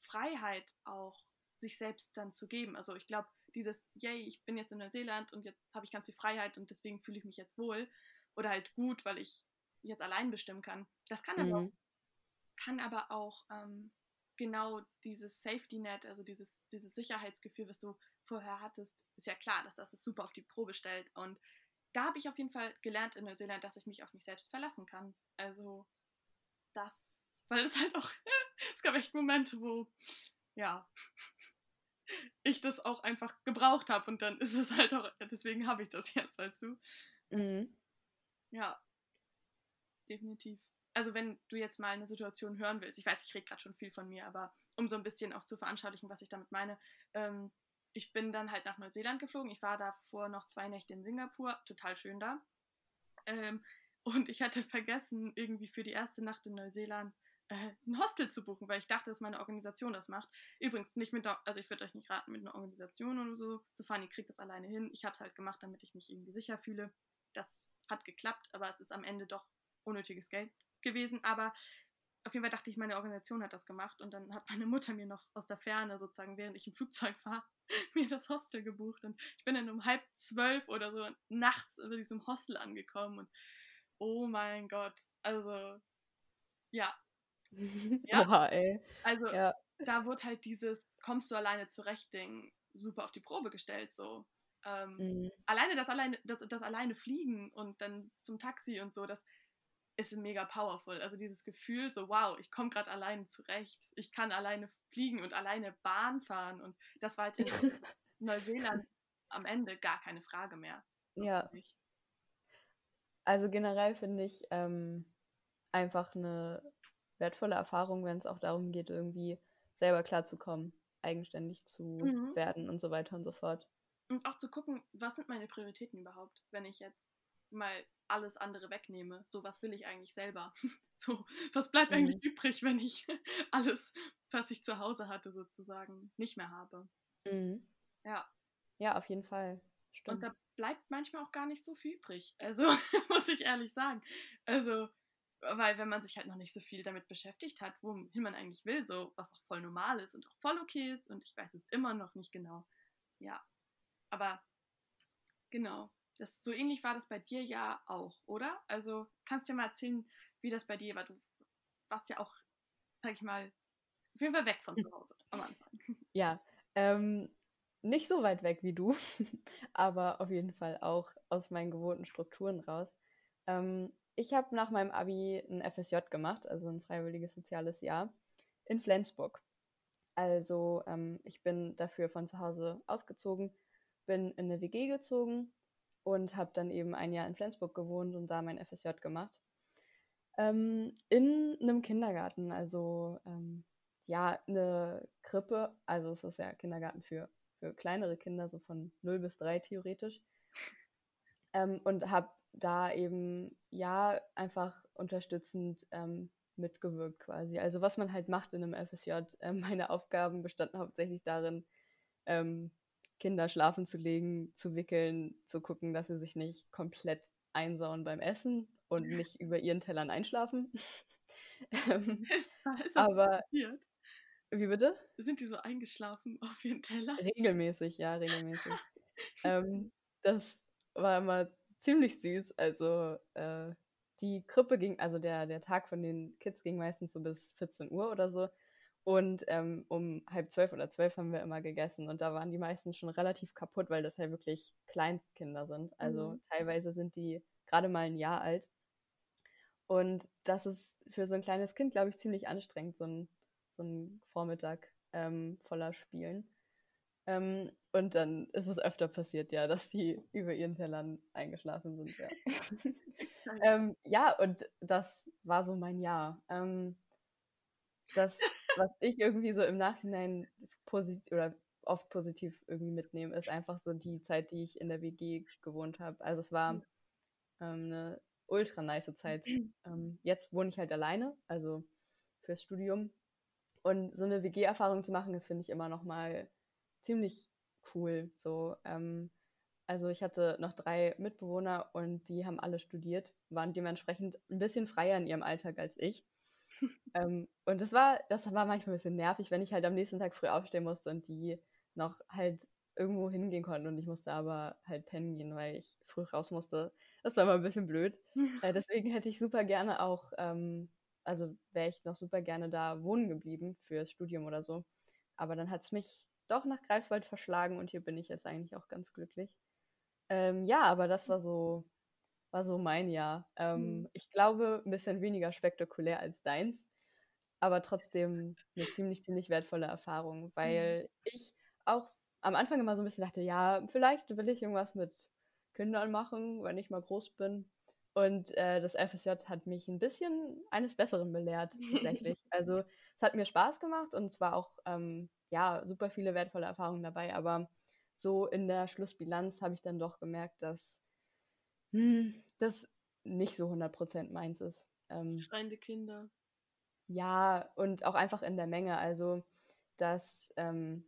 S1: Freiheit auch sich selbst dann zu geben. Also ich glaube, dieses, yay, ich bin jetzt in Neuseeland und jetzt habe ich ganz viel Freiheit und deswegen fühle ich mich jetzt wohl oder halt gut, weil ich jetzt allein bestimmen kann. Das kann mhm. aber auch, kann aber auch ähm, genau dieses Safety Net, also dieses, dieses Sicherheitsgefühl, was du vorher hattest, ist ja klar, dass das super auf die Probe stellt. Und da habe ich auf jeden Fall gelernt in Neuseeland, dass ich mich auf mich selbst verlassen kann. Also das, weil es halt auch, es gab echt Momente, wo, ja, ich das auch einfach gebraucht habe und dann ist es halt auch, deswegen habe ich das jetzt, weißt du? Mhm. Ja, definitiv. Also wenn du jetzt mal eine Situation hören willst, ich weiß, ich rede gerade schon viel von mir, aber um so ein bisschen auch zu veranschaulichen, was ich damit meine, ähm, ich bin dann halt nach Neuseeland geflogen. Ich war davor noch zwei Nächte in Singapur, total schön da. Ähm, und ich hatte vergessen, irgendwie für die erste Nacht in Neuseeland äh, ein Hostel zu buchen, weil ich dachte, dass meine Organisation das macht. Übrigens nicht mit, also ich würde euch nicht raten, mit einer Organisation oder so zu fahren. Ihr kriegt das alleine hin. Ich habe es halt gemacht, damit ich mich irgendwie sicher fühle. Das hat geklappt, aber es ist am Ende doch unnötiges Geld gewesen. Aber auf jeden Fall dachte ich, meine Organisation hat das gemacht und dann hat meine Mutter mir noch aus der Ferne sozusagen, während ich im Flugzeug war, mir das Hostel gebucht und ich bin dann um halb zwölf oder so nachts in diesem Hostel angekommen und oh mein Gott, also ja, ja. Oha, ey. Also ja. da wurde halt dieses kommst du alleine zurecht Ding super auf die Probe gestellt so. Ähm, mhm. Alleine das alleine das, das alleine fliegen und dann zum Taxi und so, das ist mega powerful. Also dieses Gefühl so wow, ich komme gerade alleine zurecht. Ich kann alleine fliegen und alleine Bahn fahren und das war halt in Neuseeland am Ende gar keine Frage mehr.
S2: So ja. Also generell finde ich ähm, einfach eine wertvolle Erfahrung, wenn es auch darum geht, irgendwie selber klarzukommen, eigenständig zu mhm. werden und so weiter und so fort.
S1: Und auch zu gucken, was sind meine Prioritäten überhaupt, wenn ich jetzt mal alles andere wegnehme. So, was will ich eigentlich selber? so, was bleibt mhm. eigentlich übrig, wenn ich alles, was ich zu Hause hatte, sozusagen, nicht mehr habe? Mhm.
S2: Ja. Ja, auf jeden Fall.
S1: Stimmt. Und da bleibt manchmal auch gar nicht so viel übrig. Also, muss ich ehrlich sagen. Also, weil wenn man sich halt noch nicht so viel damit beschäftigt hat, wohin man eigentlich will, so was auch voll normal ist und auch voll okay ist und ich weiß es immer noch nicht genau. Ja, aber genau, das so ähnlich war das bei dir ja auch, oder? Also kannst du dir mal erzählen, wie das bei dir war. Du warst ja auch, sag ich mal, auf jeden Fall weg von zu Hause am Anfang.
S2: Ja, ähm, nicht so weit weg wie du, aber auf jeden Fall auch aus meinen gewohnten Strukturen raus. Ähm, ich habe nach meinem Abi ein FSJ gemacht, also ein freiwilliges soziales Jahr, in Flensburg. Also ähm, ich bin dafür von zu Hause ausgezogen, bin in eine WG gezogen und habe dann eben ein Jahr in Flensburg gewohnt und da mein FSJ gemacht. Ähm, in einem Kindergarten, also ähm, ja, eine Krippe, also es ist ja Kindergarten für für kleinere Kinder, so von 0 bis 3 theoretisch. Ähm, und habe da eben, ja, einfach unterstützend ähm, mitgewirkt quasi. Also was man halt macht in einem FSJ. Äh, meine Aufgaben bestanden hauptsächlich darin, ähm, Kinder schlafen zu legen, zu wickeln, zu gucken, dass sie sich nicht komplett einsauen beim Essen und nicht über ihren Tellern einschlafen. aber passiert? wie bitte?
S1: Sind die so eingeschlafen auf ihren Teller?
S2: Regelmäßig, ja, regelmäßig. ähm, das war immer ziemlich süß. Also äh, die Krippe ging, also der, der Tag von den Kids ging meistens so bis 14 Uhr oder so. Und ähm, um halb zwölf oder zwölf haben wir immer gegessen. Und da waren die meisten schon relativ kaputt, weil das ja wirklich Kleinstkinder sind. Also mhm. teilweise sind die gerade mal ein Jahr alt. Und das ist für so ein kleines Kind, glaube ich, ziemlich anstrengend, so ein, so ein Vormittag ähm, voller Spielen. Ähm, und dann ist es öfter passiert, ja, dass die über ihren Tellern eingeschlafen sind, ja. ähm, ja, und das war so mein Jahr. Ähm, das, was ich irgendwie so im Nachhinein positiv oder oft positiv irgendwie mitnehme, ist einfach so die Zeit, die ich in der WG gewohnt habe. Also es war ähm, eine ultra nice Zeit. Ähm, jetzt wohne ich halt alleine, also fürs Studium. Und so eine WG-Erfahrung zu machen, ist, finde ich, immer noch mal ziemlich cool. So, ähm, also ich hatte noch drei Mitbewohner und die haben alle studiert, waren dementsprechend ein bisschen freier in ihrem Alltag als ich. Ähm, und das war, das war manchmal ein bisschen nervig, wenn ich halt am nächsten Tag früh aufstehen musste und die noch halt irgendwo hingehen konnten und ich musste aber halt pennen gehen, weil ich früh raus musste. Das war immer ein bisschen blöd. äh, deswegen hätte ich super gerne auch, ähm, also wäre ich noch super gerne da wohnen geblieben fürs Studium oder so. Aber dann hat es mich doch nach Greifswald verschlagen und hier bin ich jetzt eigentlich auch ganz glücklich. Ähm, ja, aber das war so, war so mein Jahr. Ähm, mhm. Ich glaube, ein bisschen weniger spektakulär als deins, aber trotzdem eine ziemlich, ziemlich wertvolle Erfahrung, weil mhm. ich auch am Anfang immer so ein bisschen dachte, ja, vielleicht will ich irgendwas mit Kindern machen, wenn ich mal groß bin. Und äh, das FSJ hat mich ein bisschen eines Besseren belehrt, tatsächlich. also es hat mir Spaß gemacht und es war auch ähm, ja, super viele wertvolle Erfahrungen dabei, aber so in der Schlussbilanz habe ich dann doch gemerkt, dass hm, das nicht so 100% meins ist.
S1: Ähm, Schreiende Kinder.
S2: Ja, und auch einfach in der Menge. Also das ähm,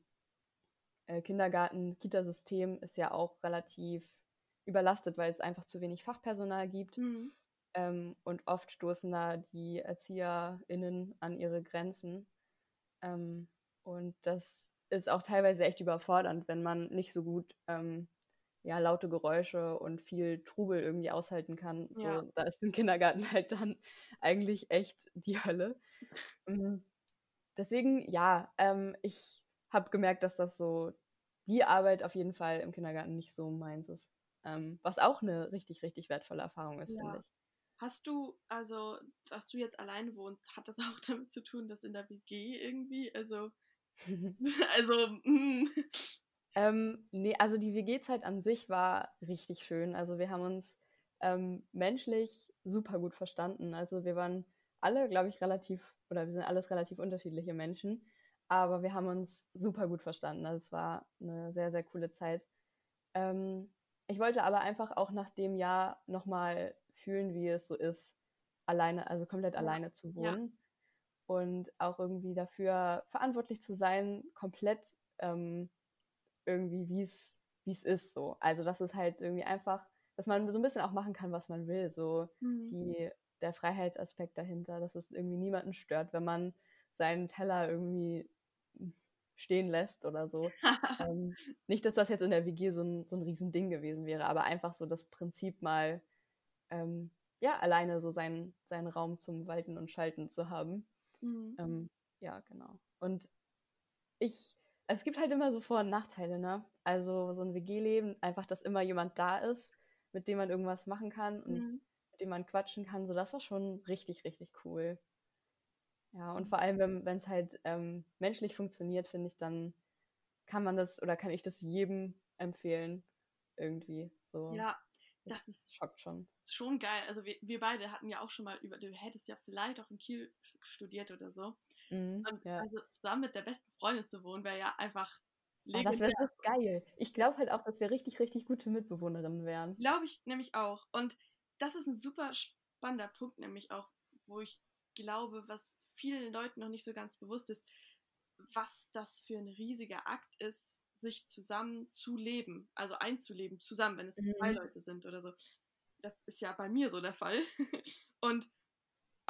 S2: äh, Kindergarten-Kitasystem ist ja auch relativ überlastet, weil es einfach zu wenig Fachpersonal gibt. Mhm. Ähm, und oft stoßen da die ErzieherInnen an ihre Grenzen. Ähm, und das ist auch teilweise echt überfordernd, wenn man nicht so gut ähm, ja, laute Geräusche und viel Trubel irgendwie aushalten kann. So, ja. Da ist im Kindergarten halt dann eigentlich echt die Hölle. Mhm. Deswegen, ja, ähm, ich habe gemerkt, dass das so die Arbeit auf jeden Fall im Kindergarten nicht so meins ist. Ähm, was auch eine richtig, richtig wertvolle Erfahrung ist, ja. finde ich.
S1: Hast du, also, dass du jetzt alleine wohnst, hat das auch damit zu tun, dass in der WG irgendwie, also also, mm.
S2: Ähm, nee, also die WG-Zeit an sich war richtig schön. Also wir haben uns ähm, menschlich super gut verstanden. Also wir waren alle, glaube ich, relativ, oder wir sind alles relativ unterschiedliche Menschen, aber wir haben uns super gut verstanden. Also es war eine sehr, sehr coole Zeit. Ähm, ich wollte aber einfach auch nach dem Jahr nochmal fühlen, wie es so ist, alleine, also komplett ja. alleine zu wohnen und auch irgendwie dafür verantwortlich zu sein, komplett ähm, irgendwie, wie es wie es ist so. Also das ist halt irgendwie einfach, dass man so ein bisschen auch machen kann, was man will. So mhm. die, der Freiheitsaspekt dahinter, dass es irgendwie niemanden stört, wenn man seinen Teller irgendwie stehen lässt oder so. ähm, nicht, dass das jetzt in der WG so ein, so ein Riesending gewesen wäre, aber einfach so das Prinzip mal, ähm, ja, alleine so seinen, seinen Raum zum Walten und Schalten zu haben. Mhm. Ähm, ja, genau. Und ich, es gibt halt immer so Vor- und Nachteile, ne? Also so ein WG-Leben, einfach, dass immer jemand da ist, mit dem man irgendwas machen kann und mhm. mit dem man quatschen kann, so das war schon richtig, richtig cool. Ja, und vor allem, wenn es halt ähm, menschlich funktioniert, finde ich, dann kann man das oder kann ich das jedem empfehlen, irgendwie. So.
S1: Ja,
S2: das, das schockt schon.
S1: Ist schon geil. Also wir, wir beide hatten ja auch schon mal über, du hättest ja vielleicht auch in Kiel studiert oder so. Mhm, und ja. also zusammen mit der besten Freundin zu wohnen, wäre ja einfach,
S2: Oh, das wäre so geil. Ich glaube halt auch, dass wir richtig, richtig gute Mitbewohnerinnen wären.
S1: Glaube ich nämlich auch. Und das ist ein super spannender Punkt, nämlich auch, wo ich glaube, was vielen Leuten noch nicht so ganz bewusst ist, was das für ein riesiger Akt ist, sich zusammen zu leben, also einzuleben, zusammen, wenn es mhm. zwei Leute sind oder so. Das ist ja bei mir so der Fall. Und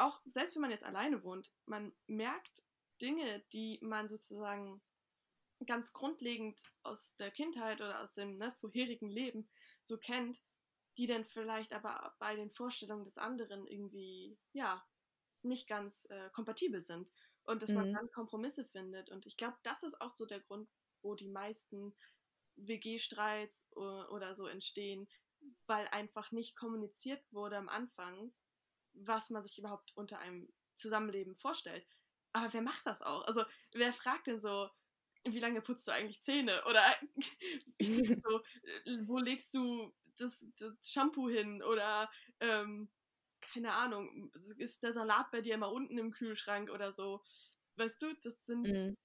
S1: auch selbst wenn man jetzt alleine wohnt, man merkt Dinge, die man sozusagen ganz grundlegend aus der Kindheit oder aus dem ne, vorherigen Leben so kennt, die dann vielleicht aber bei den Vorstellungen des anderen irgendwie, ja, nicht ganz äh, kompatibel sind. Und dass mhm. man dann Kompromisse findet. Und ich glaube, das ist auch so der Grund, wo die meisten WG-Streits oder so entstehen, weil einfach nicht kommuniziert wurde am Anfang, was man sich überhaupt unter einem Zusammenleben vorstellt. Aber wer macht das auch? Also, wer fragt denn so, wie lange putzt du eigentlich Zähne? Oder so, wo legst du das, das Shampoo hin? Oder, ähm, keine Ahnung, ist der Salat bei dir immer unten im Kühlschrank oder so? Weißt du, das sind mhm.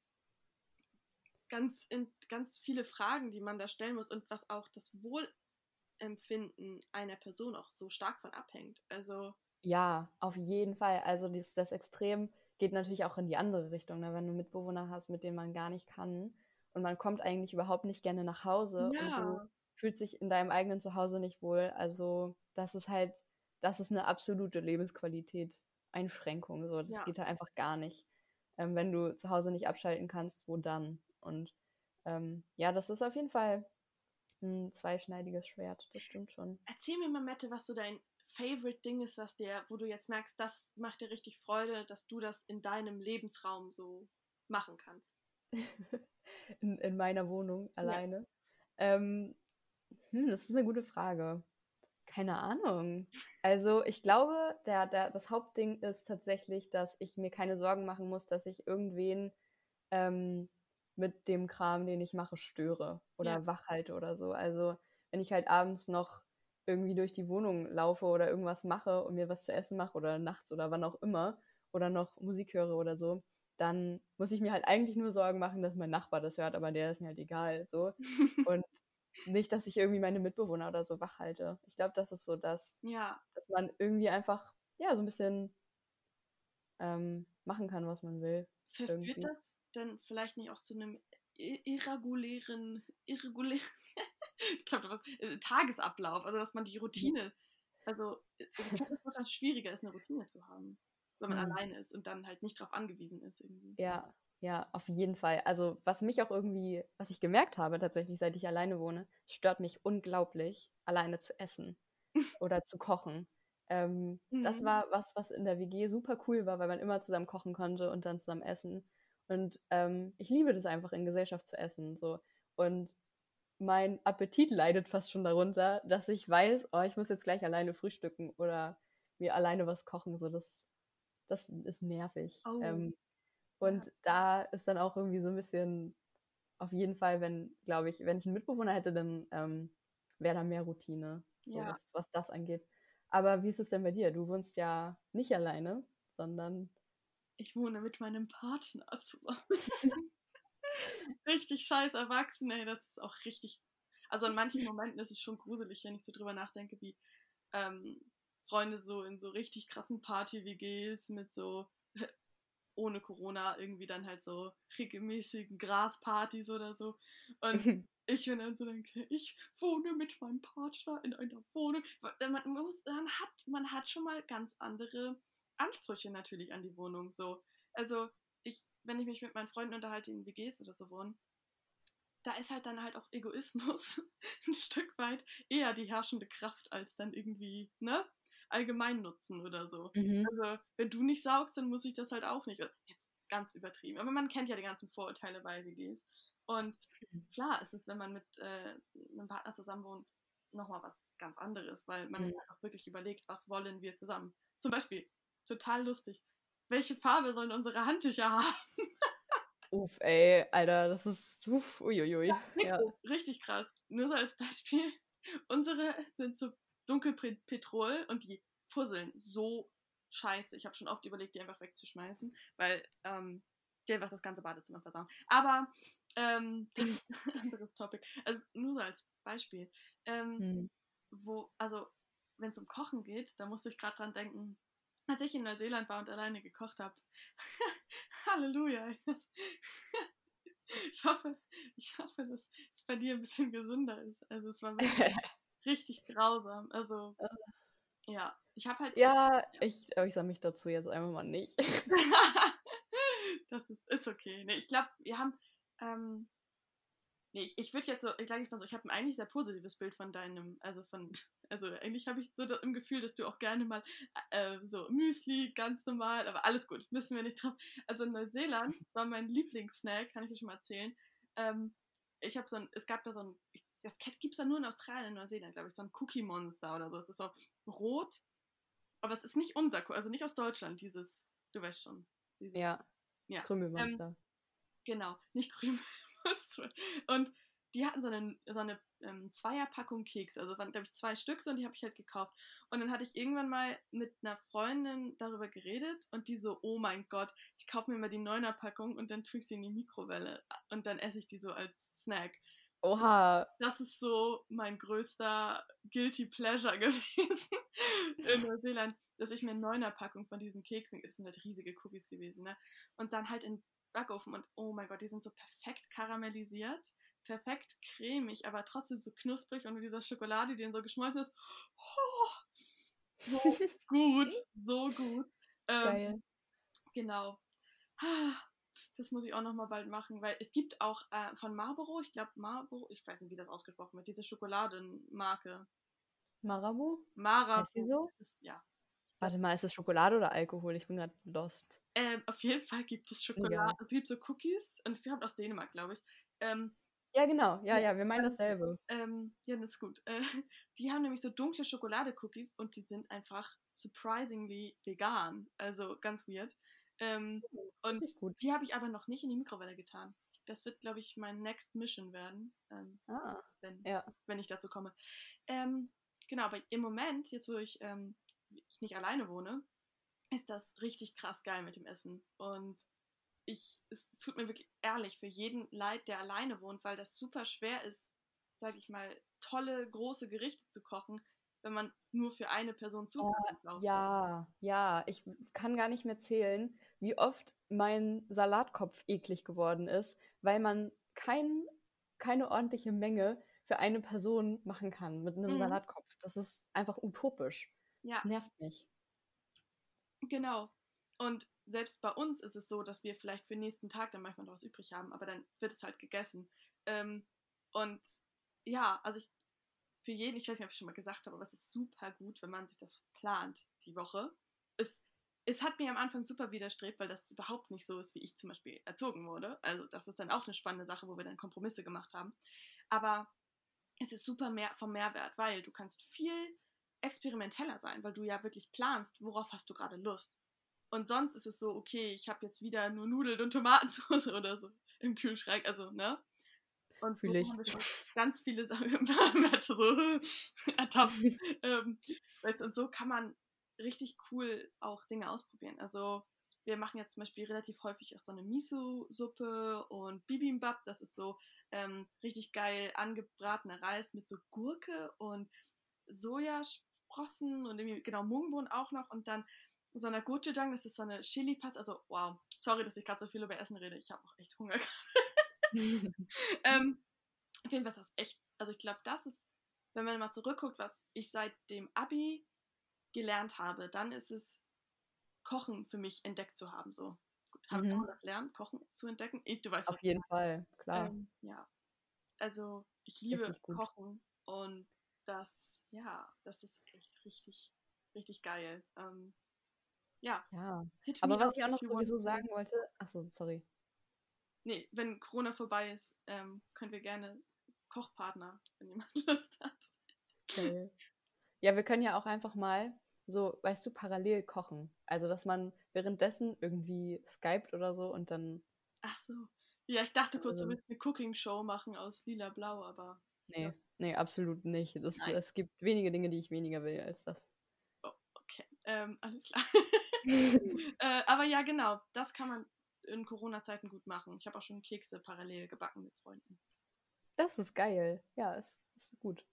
S1: ganz, in, ganz viele Fragen, die man da stellen muss und was auch das Wohlempfinden einer Person auch so stark von abhängt. Also.
S2: Ja, auf jeden Fall. Also das, das Extrem geht natürlich auch in die andere Richtung, ne? wenn du Mitbewohner hast, mit denen man gar nicht kann und man kommt eigentlich überhaupt nicht gerne nach Hause ja. und du fühlst dich in deinem eigenen Zuhause nicht wohl. Also das ist halt, das ist eine absolute Lebensqualität Einschränkung. So, das ja. geht halt einfach gar nicht. Ähm, wenn du zu Hause nicht abschalten kannst, wo dann? Und ähm, ja, das ist auf jeden Fall ein zweischneidiges Schwert, das stimmt schon.
S1: Erzähl mir mal, Mette, was so dein Favorite-Ding ist, was dir, wo du jetzt merkst, das macht dir richtig Freude, dass du das in deinem Lebensraum so machen kannst?
S2: in, in meiner Wohnung alleine. Ja. Ähm, hm, das ist eine gute Frage. Keine Ahnung. Also ich glaube, der, der, das Hauptding ist tatsächlich, dass ich mir keine Sorgen machen muss, dass ich irgendwen ähm, mit dem Kram, den ich mache, störe oder ja. wach halte oder so. Also wenn ich halt abends noch irgendwie durch die Wohnung laufe oder irgendwas mache und mir was zu essen mache oder nachts oder wann auch immer oder noch Musik höre oder so, dann muss ich mir halt eigentlich nur Sorgen machen, dass mein Nachbar das hört, aber der ist mir halt egal, so. und nicht, dass ich irgendwie meine Mitbewohner oder so wach halte. Ich glaube, das ist so das,
S1: ja.
S2: dass man irgendwie einfach, ja, so ein bisschen ähm, machen kann, was man will.
S1: Verführt irgendwie. das denn vielleicht nicht auch zu einem irregulären, irregulären ich glaube, was, äh, Tagesablauf, also dass man die Routine, also ich glaube, es schwieriger ist, eine Routine zu haben, wenn man mhm. alleine ist und dann halt nicht darauf angewiesen ist irgendwie.
S2: Ja, ja, auf jeden Fall. Also was mich auch irgendwie, was ich gemerkt habe tatsächlich, seit ich alleine wohne, stört mich unglaublich, alleine zu essen oder zu kochen. Ähm, mhm. Das war was, was in der WG super cool war, weil man immer zusammen kochen konnte und dann zusammen essen. Und ähm, ich liebe das einfach, in Gesellschaft zu essen. So. Und mein Appetit leidet fast schon darunter, dass ich weiß, oh, ich muss jetzt gleich alleine frühstücken oder mir alleine was kochen. So, das, das ist nervig. Oh. Ähm, und ja. da ist dann auch irgendwie so ein bisschen, auf jeden Fall, wenn, glaube ich, wenn ich einen Mitbewohner hätte, dann ähm, wäre da mehr Routine, so ja. was, was das angeht. Aber wie ist es denn bei dir? Du wohnst ja nicht alleine, sondern.
S1: Ich wohne mit meinem Partner zusammen. richtig scheiß erwachsen, ey. Das ist auch richtig. Also in manchen Momenten ist es schon gruselig, wenn ich so drüber nachdenke, wie ähm, Freunde so in so richtig krassen Party-WGs mit so ohne Corona irgendwie dann halt so regelmäßigen Graspartys oder so. Und ich bin dann so denke, ich wohne mit meinem Partner in einer Wohnung. Man, muss, man, hat, man hat schon mal ganz andere Ansprüche natürlich an die Wohnung. So. Also ich wenn ich mich mit meinen Freunden unterhalte, in WGs oder so wohnen, da ist halt dann halt auch Egoismus ein Stück weit eher die herrschende Kraft als dann irgendwie, ne? Allgemeinnutzen oder so. Mhm. Also, wenn du nicht saugst, dann muss ich das halt auch nicht. Jetzt ganz übertrieben. Aber man kennt ja die ganzen Vorurteile bei WGs. Und mhm. klar ist es, wenn man mit äh, einem Partner zusammen wohnt, nochmal was ganz anderes, weil man mhm. auch wirklich überlegt, was wollen wir zusammen. Zum Beispiel, total lustig welche Farbe sollen unsere Handtücher haben?
S2: Uff, ey, Alter, das ist uff, uiuiui. Ja,
S1: ja. Richtig krass. Nur so als Beispiel. Unsere sind so dunkelpetrol und die fusseln so scheiße. Ich habe schon oft überlegt, die einfach wegzuschmeißen, weil ähm, die einfach das ganze Badezimmer versauen. Aber Ähm, das anderes Topic. Also nur so als Beispiel. Ähm, hm. Wo, also, wenn es um Kochen geht, da musste ich gerade dran denken, als ich in Neuseeland war und alleine gekocht habe. Halleluja. ich hoffe, ich hoffe, dass es bei dir ein bisschen gesünder ist. Also es war wirklich richtig grausam. Also ja, ich habe halt.
S2: Ja, ja. ich äußere mich dazu jetzt einfach mal nicht.
S1: das ist, ist okay. Nee, ich glaube, wir haben. Ähm, nee, ich, ich würde jetzt so, ich sage ich mal so, ich habe ein eigentlich sehr positives Bild von deinem, also von, also eigentlich habe ich so das, im Gefühl, dass du auch gerne mal äh, so Müsli, ganz normal, aber alles gut, müssen wir nicht drauf. Also in Neuseeland war mein Lieblingssnack, kann ich dir schon mal erzählen. Ähm, ich habe so ein, es gab da so ein, das gibt es da nur in Australien, in Neuseeland, glaube ich, so ein Cookie Monster oder so. Es ist so rot, aber es ist nicht unser, also nicht aus Deutschland, dieses, du weißt schon.
S2: Dieses, ja. ja. Krümelmonster. Ähm,
S1: genau, nicht Krümelmonster. Und die hatten so eine, so eine ähm, Zweierpackung Keks, also waren, glaube ich, zwei Stück und die habe ich halt gekauft. Und dann hatte ich irgendwann mal mit einer Freundin darüber geredet und die so, oh mein Gott, ich kaufe mir mal die Neuner-Packung und dann tue ich sie in die Mikrowelle und dann esse ich die so als Snack.
S2: Oha.
S1: Das ist so mein größter Guilty Pleasure gewesen in Neuseeland, dass ich mir eine Neuner-Packung von diesen Keksen, das sind halt riesige Cookies gewesen, ne? Und dann halt in Backofen und oh mein Gott, die sind so perfekt karamellisiert, perfekt cremig, aber trotzdem so knusprig und mit dieser Schokolade, die dann so geschmolzen ist. Oh, so gut, so gut. Ähm, Geil. Genau. Das muss ich auch noch mal bald machen, weil es gibt auch äh, von Marlboro, ich glaube Marlboro, ich weiß nicht, wie das ausgesprochen wird, diese Schokoladenmarke.
S2: Marabou?
S1: Marabou.
S2: so?
S1: Ist, ja.
S2: Warte mal, ist es Schokolade oder Alkohol? Ich bin gerade lost.
S1: Ähm, auf jeden Fall gibt es Schokolade. Ja. Es gibt so Cookies und es kommt aus Dänemark, glaube ich. Ähm,
S2: ja, genau. Ja, ja, wir meinen dasselbe.
S1: Ähm, ja, das ist gut. Äh, die haben nämlich so dunkle Schokolade-Cookies und die sind einfach surprisingly vegan. Also ganz weird. Ähm, oh, und die habe ich aber noch nicht in die Mikrowelle getan. Das wird, glaube ich, mein Next Mission werden, ähm,
S2: ah,
S1: wenn,
S2: ja.
S1: wenn ich dazu komme. Ähm, genau, aber im Moment, jetzt wo ich, ähm, ich nicht alleine wohne, ist das richtig krass geil mit dem Essen. Und ich, es tut mir wirklich ehrlich für jeden leid, der alleine wohnt, weil das super schwer ist, sage ich mal, tolle, große Gerichte zu kochen, wenn man nur für eine Person Zutaten
S2: braucht. Ja, ja, ich kann gar nicht mehr zählen, wie oft mein Salatkopf eklig geworden ist, weil man kein, keine ordentliche Menge für eine Person machen kann mit einem mhm. Salatkopf. Das ist einfach utopisch. Ja. Das nervt mich.
S1: Genau. Und selbst bei uns ist es so, dass wir vielleicht für den nächsten Tag dann manchmal noch was übrig haben, aber dann wird es halt gegessen. Ähm, und ja, also ich, für jeden, ich weiß nicht, ob ich es schon mal gesagt habe, aber es ist super gut, wenn man sich das plant, die Woche. Es, es hat mir am Anfang super widerstrebt, weil das überhaupt nicht so ist, wie ich zum Beispiel erzogen wurde. Also das ist dann auch eine spannende Sache, wo wir dann Kompromisse gemacht haben. Aber es ist super mehr vom Mehrwert, weil du kannst viel experimenteller sein, weil du ja wirklich planst, worauf hast du gerade Lust. Und sonst ist es so, okay, ich habe jetzt wieder nur Nudeln und Tomatensauce oder so im Kühlschrank, also, ne? Und so
S2: ich.
S1: haben wir schon ganz viele Sachen so ertappt. ähm, und so kann man richtig cool auch Dinge ausprobieren. Also wir machen jetzt zum Beispiel relativ häufig auch so eine Miso-Suppe und Bibimbap. Das ist so ähm, richtig geil angebratener Reis mit so Gurke und Sojasprossen und irgendwie, genau, Mungbohnen auch noch und dann so einer Gochujang, das ist so eine Chili-Pass. Also, wow, sorry, dass ich gerade so viel über Essen rede. Ich habe auch echt Hunger ähm, auf jeden Fall ist das echt, also ich glaube, das ist, wenn man mal zurückguckt, was ich seit dem Abi gelernt habe, dann ist es Kochen für mich entdeckt zu haben. So, habe mhm. ich das lernen, Kochen zu entdecken? Ich, du weißt
S2: Auf jeden Fall, klar.
S1: Ähm, ja, also ich liebe Kochen und das, ja, das ist echt richtig, richtig geil. Ähm, ja.
S2: Ja. Aber was ich auch noch sowieso sagen wollte, achso, sorry.
S1: Nee, wenn Corona vorbei ist, ähm, können wir gerne Kochpartner, wenn jemand Lust hat.
S2: Okay. Ja, wir können ja auch einfach mal so, weißt du, parallel kochen. Also, dass man währenddessen irgendwie skypt oder so und dann.
S1: Ach so. Ja, ich dachte kurz, also, du willst eine Cooking-Show machen aus lila-blau, aber.
S2: Nee, ja. nee, absolut nicht. Das, es gibt wenige Dinge, die ich weniger will als das.
S1: Oh, okay. Ähm, alles klar. äh, aber ja, genau, das kann man in Corona-Zeiten gut machen. Ich habe auch schon Kekse parallel gebacken mit Freunden.
S2: Das ist geil. Ja, ist, ist gut.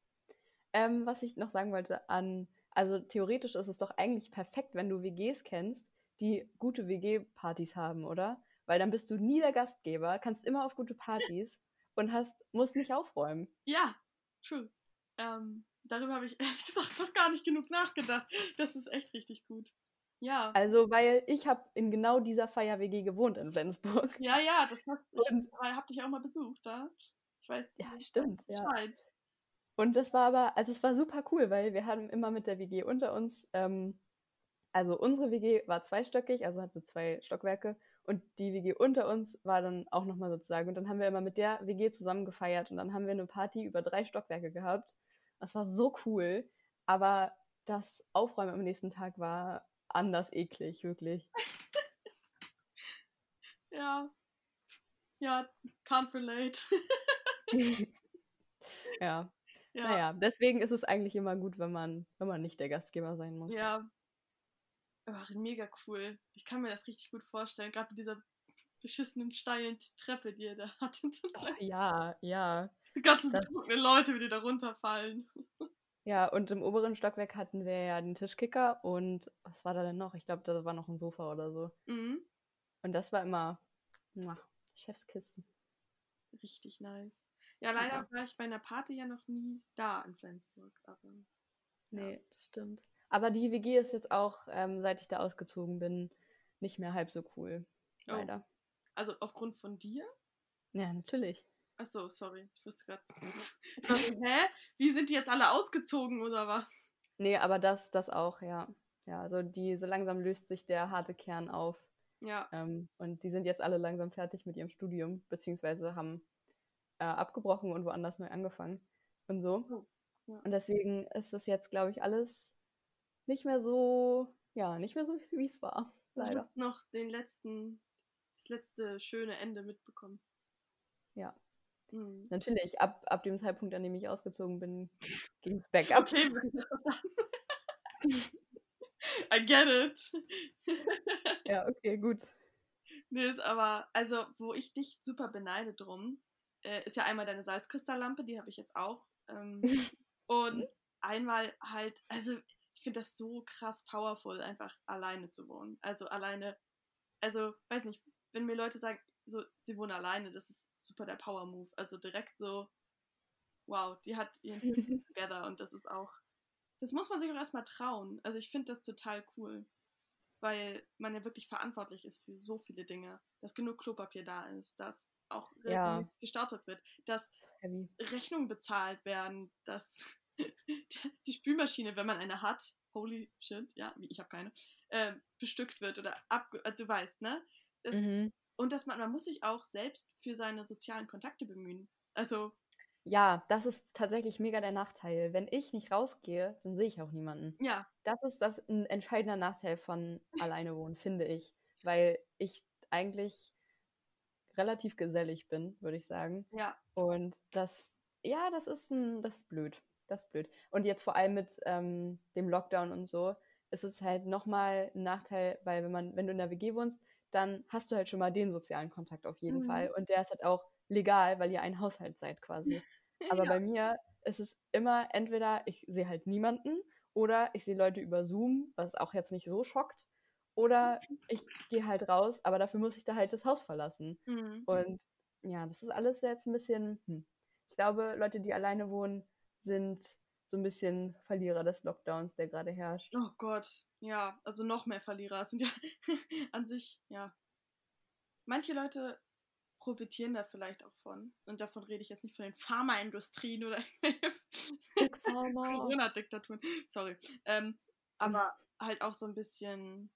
S2: Ähm, was ich noch sagen wollte an, also theoretisch ist es doch eigentlich perfekt, wenn du WGs kennst, die gute WG-Partys haben, oder? Weil dann bist du nie der Gastgeber, kannst immer auf gute Partys und hast, musst nicht aufräumen.
S1: Ja, true. Ähm, darüber habe ich ehrlich gesagt noch gar nicht genug nachgedacht. Das ist echt richtig gut. Ja.
S2: Also, weil ich habe in genau dieser Feier-WG gewohnt in Flensburg.
S1: Ja, ja, das hast, ich habe dich auch mal besucht da. Ich weiß.
S2: Ja, stimmt. Ja. Und das war aber, also es war super cool, weil wir haben immer mit der WG unter uns, ähm, also unsere WG war zweistöckig, also hatte zwei Stockwerke und die WG unter uns war dann auch nochmal sozusagen. Und dann haben wir immer mit der WG zusammen gefeiert und dann haben wir eine Party über drei Stockwerke gehabt. Das war so cool. Aber das Aufräumen am nächsten Tag war anders eklig, wirklich.
S1: ja. Ja, can't relate.
S2: ja. ja. Naja, deswegen ist es eigentlich immer gut, wenn man, wenn man nicht der Gastgeber sein muss.
S1: Ja, Ach, mega cool. Ich kann mir das richtig gut vorstellen, gerade mit dieser beschissenen steilen Treppe, die ihr da hattet.
S2: Oh, ja, ja.
S1: Die ganzen betrunkenen Leute, wie die da runterfallen.
S2: Ja, und im oberen Stockwerk hatten wir ja den Tischkicker und was war da denn noch? Ich glaube, da war noch ein Sofa oder so. Mhm. Und das war immer na, Chefskissen.
S1: Richtig nice. Ja, leider ja. war ich bei einer Party ja noch nie da in Flensburg, aber.
S2: Nee, ja. das stimmt. Aber die WG ist jetzt auch, ähm, seit ich da ausgezogen bin, nicht mehr halb so cool. Oh. Leider.
S1: Also aufgrund von dir?
S2: Ja, natürlich.
S1: Achso, sorry. Ich wusste gerade. hä? Wie sind die jetzt alle ausgezogen oder was?
S2: Nee, aber das, das auch, ja. Ja, also die, so langsam löst sich der harte Kern auf.
S1: Ja.
S2: Ähm, und die sind jetzt alle langsam fertig mit ihrem Studium, beziehungsweise haben äh, abgebrochen und woanders neu angefangen. Und so. Oh. Ja. Und deswegen ist das jetzt, glaube ich, alles nicht mehr so, ja, nicht mehr so, wie es war. Leider.
S1: noch den letzten, das letzte schöne Ende mitbekommen.
S2: Ja. Mhm. Natürlich, ab, ab dem Zeitpunkt, an dem ich ausgezogen bin, ging es bergab. Okay,
S1: I get it.
S2: ja, okay, gut.
S1: Nee, ist aber, also, wo ich dich super beneide drum, äh, ist ja einmal deine Salzkristalllampe, die habe ich jetzt auch. Ähm, und einmal halt, also ich finde das so krass powerful, einfach alleine zu wohnen. Also alleine, also weiß nicht, wenn mir Leute sagen, so, sie wohnen alleine, das ist super der Power Move. Also direkt so, wow, die hat ihren together und das ist auch, das muss man sich auch erstmal trauen. Also ich finde das total cool, weil man ja wirklich verantwortlich ist für so viele Dinge, dass genug Klopapier da ist, dass auch
S2: ja.
S1: gestapelt wird, dass Rechnungen bezahlt werden, dass die Spülmaschine, wenn man eine hat, holy shit, ja, ich habe keine, äh, bestückt wird oder ab, also du weißt, ne? Das, mhm. Und dass man, man muss sich auch selbst für seine sozialen Kontakte bemühen. Also.
S2: Ja, das ist tatsächlich mega der Nachteil. Wenn ich nicht rausgehe, dann sehe ich auch niemanden.
S1: Ja.
S2: Das ist das ein entscheidender Nachteil von alleine wohnen, finde ich. Weil ich eigentlich relativ gesellig bin, würde ich sagen.
S1: Ja.
S2: Und das, ja, das ist ein, das ist blöd das ist blöd. Und jetzt vor allem mit ähm, dem Lockdown und so ist es halt nochmal ein Nachteil, weil wenn man, wenn du in der WG wohnst, dann hast du halt schon mal den sozialen Kontakt auf jeden mhm. Fall. Und der ist halt auch legal, weil ihr ein Haushalt seid quasi. Aber ja. bei mir ist es immer entweder, ich sehe halt niemanden oder ich sehe Leute über Zoom, was auch jetzt nicht so schockt. Oder ich gehe halt raus, aber dafür muss ich da halt das Haus verlassen. Mhm. Und ja, das ist alles jetzt ein bisschen, hm. ich glaube, Leute, die alleine wohnen, sind so ein bisschen Verlierer des Lockdowns, der gerade herrscht.
S1: Oh Gott, ja, also noch mehr Verlierer. Es sind ja an sich, ja. Manche Leute profitieren da vielleicht auch von. Und davon rede ich jetzt nicht von den Pharmaindustrien oder Corona-Diktaturen. Sorry. Ähm, aber halt auch so ein bisschen,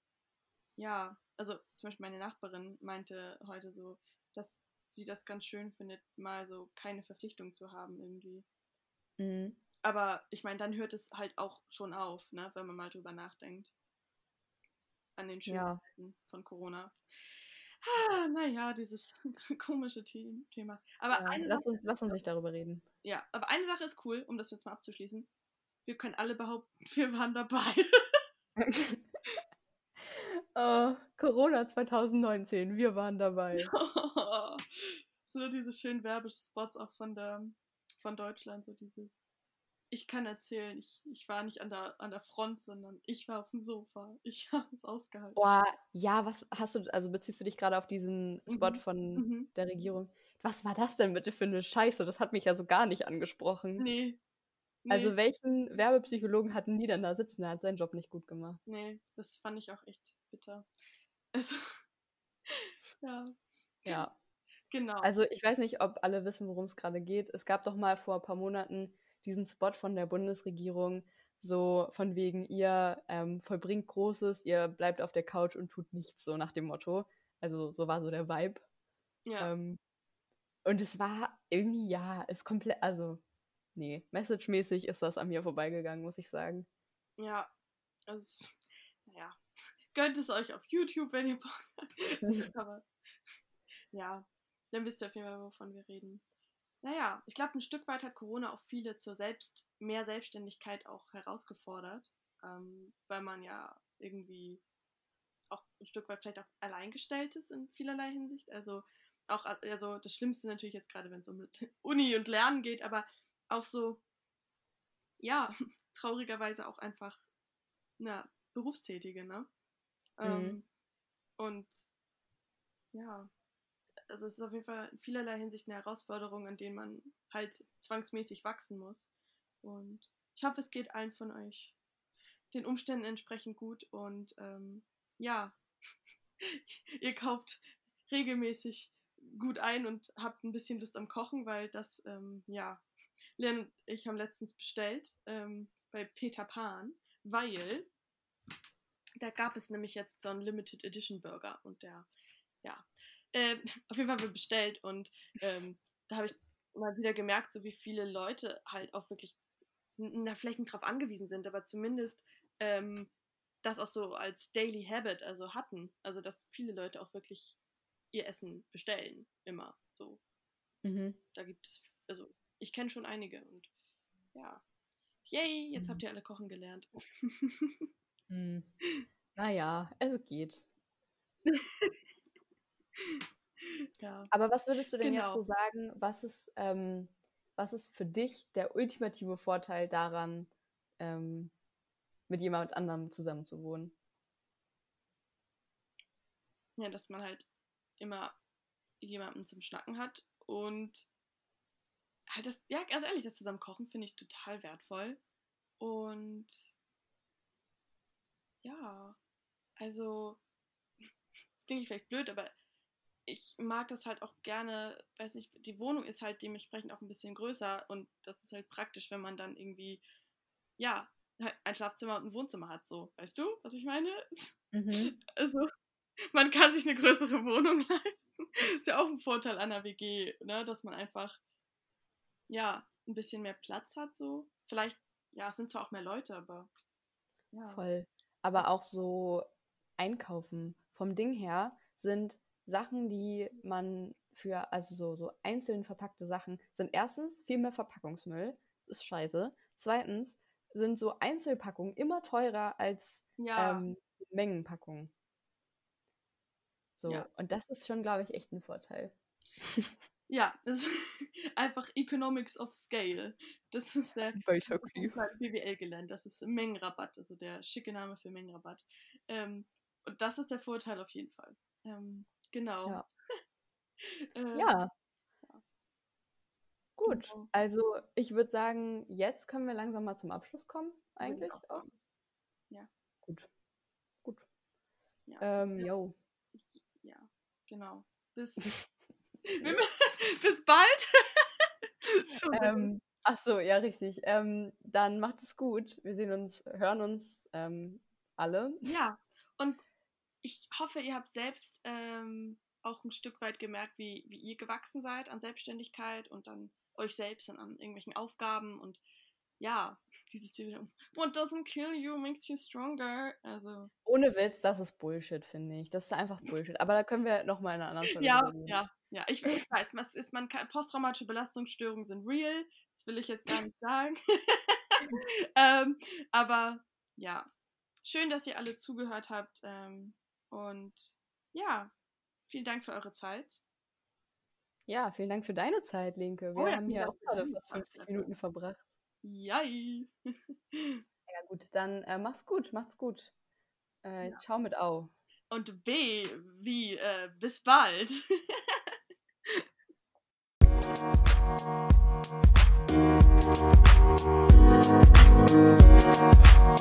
S1: ja, also zum Beispiel meine Nachbarin meinte heute so, dass sie das ganz schön findet, mal so keine Verpflichtung zu haben irgendwie. Mhm. Aber ich meine, dann hört es halt auch schon auf, ne, wenn man mal drüber nachdenkt. An den Schönheiten ja. von Corona. Ah, naja, dieses komische Thema. Aber
S2: ja, lass, Sache, uns, lass uns nicht darüber reden.
S1: Ja, aber eine Sache ist cool, um das jetzt mal abzuschließen. Wir können alle behaupten, wir waren dabei.
S2: oh, Corona 2019, wir waren dabei.
S1: so diese schönen Werbespots auch von der von Deutschland, so dieses ich kann erzählen, ich, ich war nicht an der, an der Front, sondern ich war auf dem Sofa. Ich habe es ausgehalten.
S2: Boah, ja, was hast du, also beziehst du dich gerade auf diesen Spot mhm. von mhm. der Regierung? Was war das denn bitte für eine Scheiße? Das hat mich ja so gar nicht angesprochen. Nee. nee. Also welchen Werbepsychologen hatten die denn da sitzen? Der hat seinen Job nicht gut gemacht.
S1: Nee, das fand ich auch echt bitter. Also,
S2: ja. Ja. Genau. Also ich weiß nicht, ob alle wissen, worum es gerade geht. Es gab doch mal vor ein paar Monaten diesen Spot von der Bundesregierung, so von wegen, ihr ähm, vollbringt Großes, ihr bleibt auf der Couch und tut nichts, so nach dem Motto. Also so war so der Vibe. Ja. Ähm, und es war irgendwie, ja, ist komplett, also, nee, messagemäßig ist das an mir vorbeigegangen, muss ich sagen.
S1: Ja, also, naja, gönnt es euch auf YouTube, wenn ihr Bock habt. Aber, ja, dann wisst ihr auf jeden Fall, wovon wir reden. Naja, ich glaube, ein Stück weit hat Corona auch viele zur Selbst mehr Selbstständigkeit auch herausgefordert, ähm, weil man ja irgendwie auch ein Stück weit vielleicht auch alleingestellt ist in vielerlei Hinsicht. Also auch, also das Schlimmste natürlich jetzt gerade, wenn es um Uni und Lernen geht, aber auch so, ja, traurigerweise auch einfach, na, Berufstätige, ne? Mhm. Ähm, und ja, also es ist auf jeden Fall in vielerlei Hinsicht eine Herausforderung, an denen man halt zwangsmäßig wachsen muss. Und ich hoffe, es geht allen von euch den Umständen entsprechend gut und ähm, ja, ihr kauft regelmäßig gut ein und habt ein bisschen Lust am Kochen, weil das, ähm, ja, Len und ich haben letztens bestellt ähm, bei Peter Pan, weil da gab es nämlich jetzt so einen Limited Edition Burger und der, äh, auf jeden Fall wir bestellt und ähm, da habe ich mal wieder gemerkt, so wie viele Leute halt auch wirklich, na, vielleicht nicht drauf angewiesen sind, aber zumindest ähm, das auch so als Daily Habit also hatten. Also, dass viele Leute auch wirklich ihr Essen bestellen, immer so. Mhm. Da gibt es, also, ich kenne schon einige und ja. Yay, jetzt mhm. habt ihr alle kochen gelernt.
S2: mhm. Naja, es geht. Ja. Aber was würdest du denn genau. jetzt so sagen, was ist, ähm, was ist für dich der ultimative Vorteil daran, ähm, mit jemand anderem zusammen zu wohnen?
S1: Ja, dass man halt immer jemanden zum Schnacken hat und halt das, ja, ganz ehrlich, das zusammen kochen finde ich total wertvoll. Und ja, also, das klingt vielleicht blöd, aber ich mag das halt auch gerne, weiß nicht, die Wohnung ist halt dementsprechend auch ein bisschen größer und das ist halt praktisch, wenn man dann irgendwie, ja, halt ein Schlafzimmer und ein Wohnzimmer hat, so. Weißt du, was ich meine? Mhm. Also, man kann sich eine größere Wohnung leisten. ist ja auch ein Vorteil an der WG, ne, dass man einfach, ja, ein bisschen mehr Platz hat, so. Vielleicht, ja, es sind zwar auch mehr Leute, aber,
S2: ja. Voll. Aber auch so einkaufen. Vom Ding her sind Sachen, die man für, also so, so einzeln verpackte Sachen, sind erstens viel mehr Verpackungsmüll, ist scheiße. Zweitens sind so Einzelpackungen immer teurer als ja. ähm, Mengenpackungen. So, ja. und das ist schon, glaube ich, echt ein Vorteil.
S1: Ja, das ist einfach Economics of Scale. Das ist der BWL gelernt. Das ist Mengenrabatt, also der schicke Name für Mengenrabatt. Ähm, und das ist der Vorteil auf jeden Fall. Ähm, Genau.
S2: Ja. äh, ja. Gut, genau. also ich würde sagen, jetzt können wir langsam mal zum Abschluss kommen, eigentlich. Auch. Ja. Gut. Gut. Ja. Ähm,
S1: ja. ja, genau. Bis, bis bald.
S2: ähm, ach so, ja, richtig. Ähm, dann macht es gut. Wir sehen uns, hören uns ähm, alle.
S1: Ja, und ich hoffe, ihr habt selbst ähm, auch ein Stück weit gemerkt, wie, wie ihr gewachsen seid an Selbstständigkeit und an euch selbst und an irgendwelchen Aufgaben und ja, dieses What doesn't kill you makes you stronger. Also.
S2: Ohne Witz, das ist Bullshit, finde ich. Das ist einfach Bullshit. Aber da können wir nochmal in einer anderen
S1: Folge Ja, reden. ja, ja. Ich, ich weiß, was ist, man posttraumatische Belastungsstörungen sind real. Das will ich jetzt gar nicht sagen. ähm, aber ja, schön, dass ihr alle zugehört habt. Ähm, und ja, vielen Dank für eure Zeit.
S2: Ja, vielen Dank für deine Zeit, Linke. Wir oh, haben ja, hier auch gerade fast 50 Minuten verbracht.
S1: Jai.
S2: ja, gut, dann äh, mach's gut, macht's gut. Äh, ja. Ciao mit Au.
S1: Und B, wie, äh, bis bald.